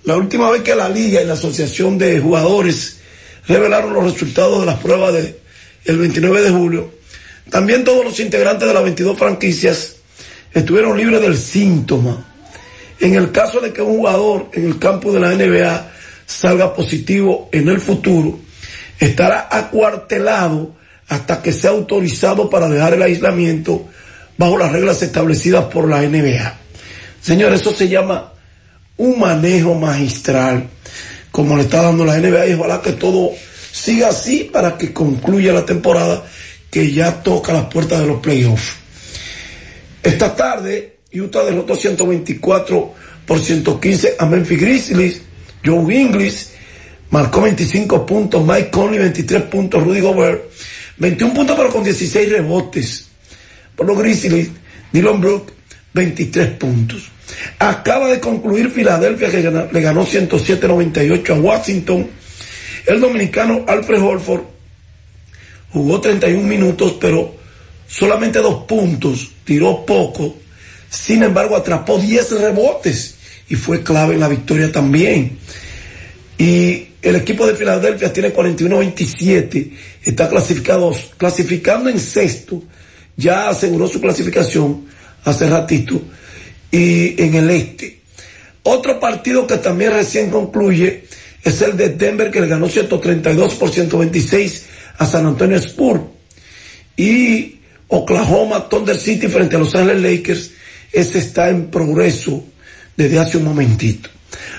La última vez que la liga y la asociación de jugadores revelaron los resultados de las pruebas del el 29 de julio, también todos los integrantes de las 22 franquicias estuvieron libres del síntoma. En el caso de que un jugador en el campo de la NBA salga positivo en el futuro, estará acuartelado hasta que sea autorizado para dejar el aislamiento bajo las reglas establecidas por la NBA. Señor, eso se llama un manejo magistral como le está dando la NBA y ojalá que todo siga así para que concluya la temporada que ya toca las puertas de los playoffs. Esta tarde, Utah derrotó 124 por 115 a Memphis Grizzlies. Joe Inglis marcó 25 puntos, Mike Conley 23 puntos, Rudy Gobert 21 puntos pero con 16 rebotes. Por los Grizzlies, Dylan Brook 23 puntos. Acaba de concluir Filadelfia que le ganó 107-98 a Washington. El dominicano Alfred Holford jugó 31 minutos, pero solamente dos puntos, tiró poco. Sin embargo, atrapó 10 rebotes y fue clave en la victoria también. Y el equipo de Filadelfia tiene 41-27, está clasificado, clasificando en sexto, ya aseguró su clasificación hace ratito, y en el este. Otro partido que también recién concluye es el de Denver que le ganó 132 por 126 a San Antonio Spurs. Y Oklahoma Thunder City frente a Los Ángeles Lakers, ese está en progreso desde hace un momentito.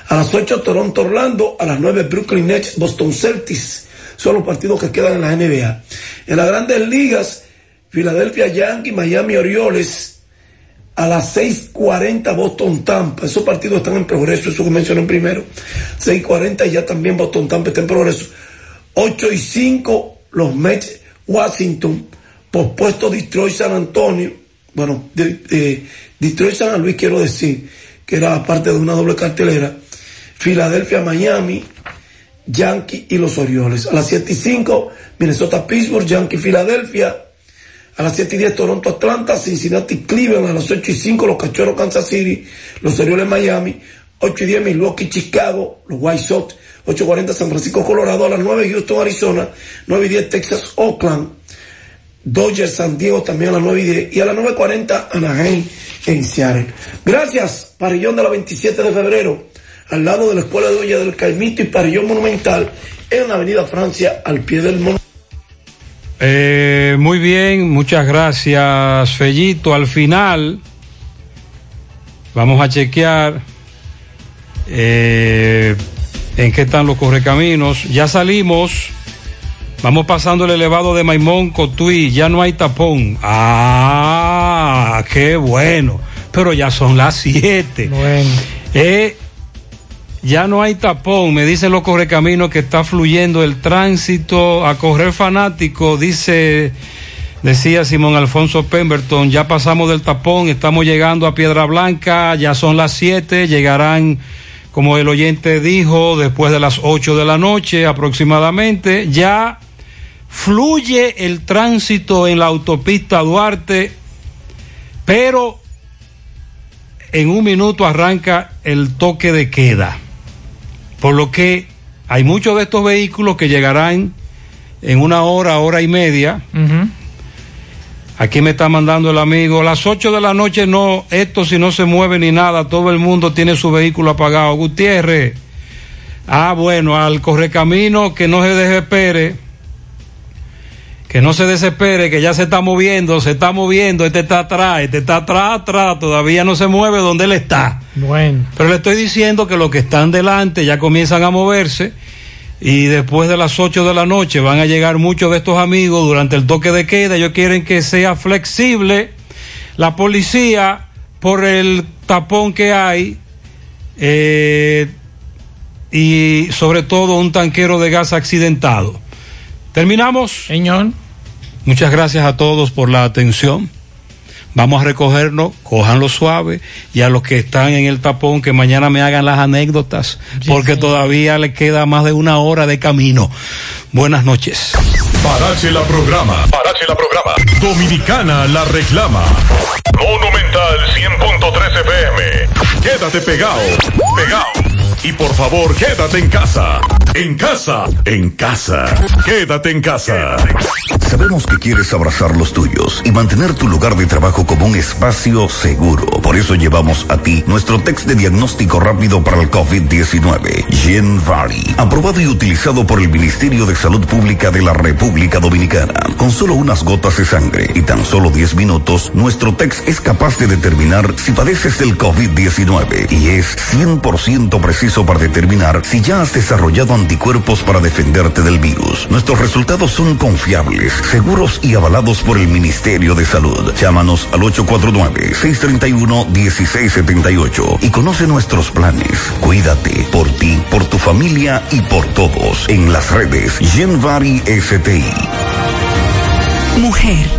A las 8 Toronto Orlando, a las 9 Brooklyn Nets, Boston Celtics, son los partidos que quedan en la NBA. En las grandes ligas, Philadelphia Yankees, Miami Orioles, a las 6.40 Boston Tampa. Esos partidos están en progreso, eso que mencioné primero. 6.40 y ya también Boston Tampa está en progreso. 8 y 5 los Mets Washington, pospuesto Detroit San Antonio. Bueno, de, Detroit San Luis quiero decir que era parte de una doble cartelera. Filadelfia, Miami, Yankee y los Orioles. A las 7 y 5, Minnesota, Pittsburgh, Yankee, Filadelfia. A las 7 y 10, Toronto, Atlanta, Cincinnati, Cleveland. A las 8 y 5, los Cachorros, Kansas City, los Orioles, Miami. 8 y 10, Milwaukee, Chicago, los White Sox. 8.40 San Francisco, Colorado. A las 9 Houston, Arizona. 9 y 10 Texas, Oakland. Dodgers, San Diego también a las 9 y 10. Y a las 9.40 Anaheim en Seattle. Gracias, Parillón de la 27 de febrero, al lado de la Escuela de Olla del Caimito y Parillón Monumental, en la Avenida Francia, al pie del monumento. Eh, muy bien, muchas gracias, Fellito. Al final, vamos a chequear eh, en qué están los correcaminos. Ya salimos. Vamos pasando el elevado de Maimón, Cotuí, ya no hay tapón. Ah, qué bueno. Pero ya son las siete. Bueno. Eh, ya no hay tapón, me dicen los correcaminos que está fluyendo el tránsito a correr fanático, dice, decía Simón Alfonso Pemberton, ya pasamos del tapón, estamos llegando a Piedra Blanca, ya son las siete, llegarán, como el oyente dijo, después de las ocho de la noche aproximadamente, ya fluye el tránsito en la autopista Duarte, pero en un minuto arranca el toque de queda. Por lo que hay muchos de estos vehículos que llegarán en una hora, hora y media. Aquí me está mandando el amigo, las 8 de la noche no, esto si no se mueve ni nada, todo el mundo tiene su vehículo apagado. Gutiérrez, ah bueno, al correcamino que no se desespere, que no se desespere, que ya se está moviendo, se está moviendo, este está atrás, este está atrás, atrás, todavía no se mueve donde él está. Bueno. Pero le estoy diciendo que los que están delante ya comienzan a moverse y después de las 8 de la noche van a llegar muchos de estos amigos durante el toque de queda. Ellos quieren que sea flexible la policía por el tapón que hay eh, y sobre todo un tanquero de gas accidentado. Terminamos. Señor. Muchas gracias a todos por la atención. Vamos a recogernos, cójanlo suave y a los que están en el tapón que mañana me hagan las anécdotas, porque todavía le queda más de una hora de camino. Buenas noches. Parache la programa. Parache la programa. Dominicana la reclama. Monumental 100.13 FM. Quédate pegado. Pegado. Y por favor, quédate en casa. En casa. En casa. Quédate en casa. Sabemos que quieres abrazar los tuyos y mantener tu lugar de trabajo como un espacio seguro. Por eso llevamos a ti nuestro test de diagnóstico rápido para el COVID-19. Gen. Aprobado y utilizado por el Ministerio de Salud Pública de la República Dominicana. Con solo unas gotas de sangre y tan solo 10 minutos, nuestro TEX es capaz de determinar si padeces del COVID-19 y es 100% preciso para determinar si ya has desarrollado anticuerpos para defenderte del virus. Nuestros resultados son confiables, seguros y avalados por el Ministerio de Salud. Llámanos al 849-631-1678 y conoce nuestros planes. Cuídate por ti, por tu familia y por todos en las redes Genvari Mujer,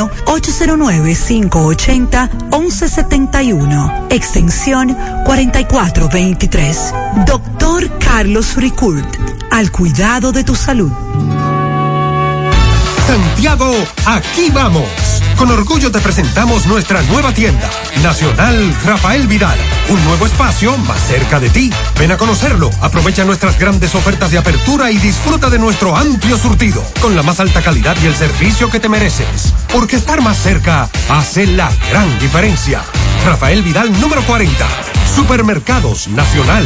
809-580-1171. Extensión 4423. Doctor Carlos Ricourt. Al cuidado de tu salud. Santiago, aquí vamos. Con orgullo te presentamos nuestra nueva tienda, Nacional Rafael Vidal. Un nuevo espacio más cerca de ti. Ven a conocerlo, aprovecha nuestras grandes ofertas de apertura y disfruta de nuestro amplio surtido, con la más alta calidad y el servicio que te mereces. Porque estar más cerca hace la gran diferencia. Rafael Vidal número 40, Supermercados Nacional.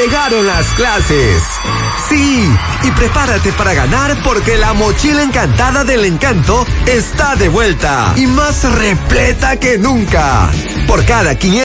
Llegaron las clases. Sí, y prepárate para ganar porque la mochila encantada del encanto está de vuelta y más repleta que nunca. Por cada 500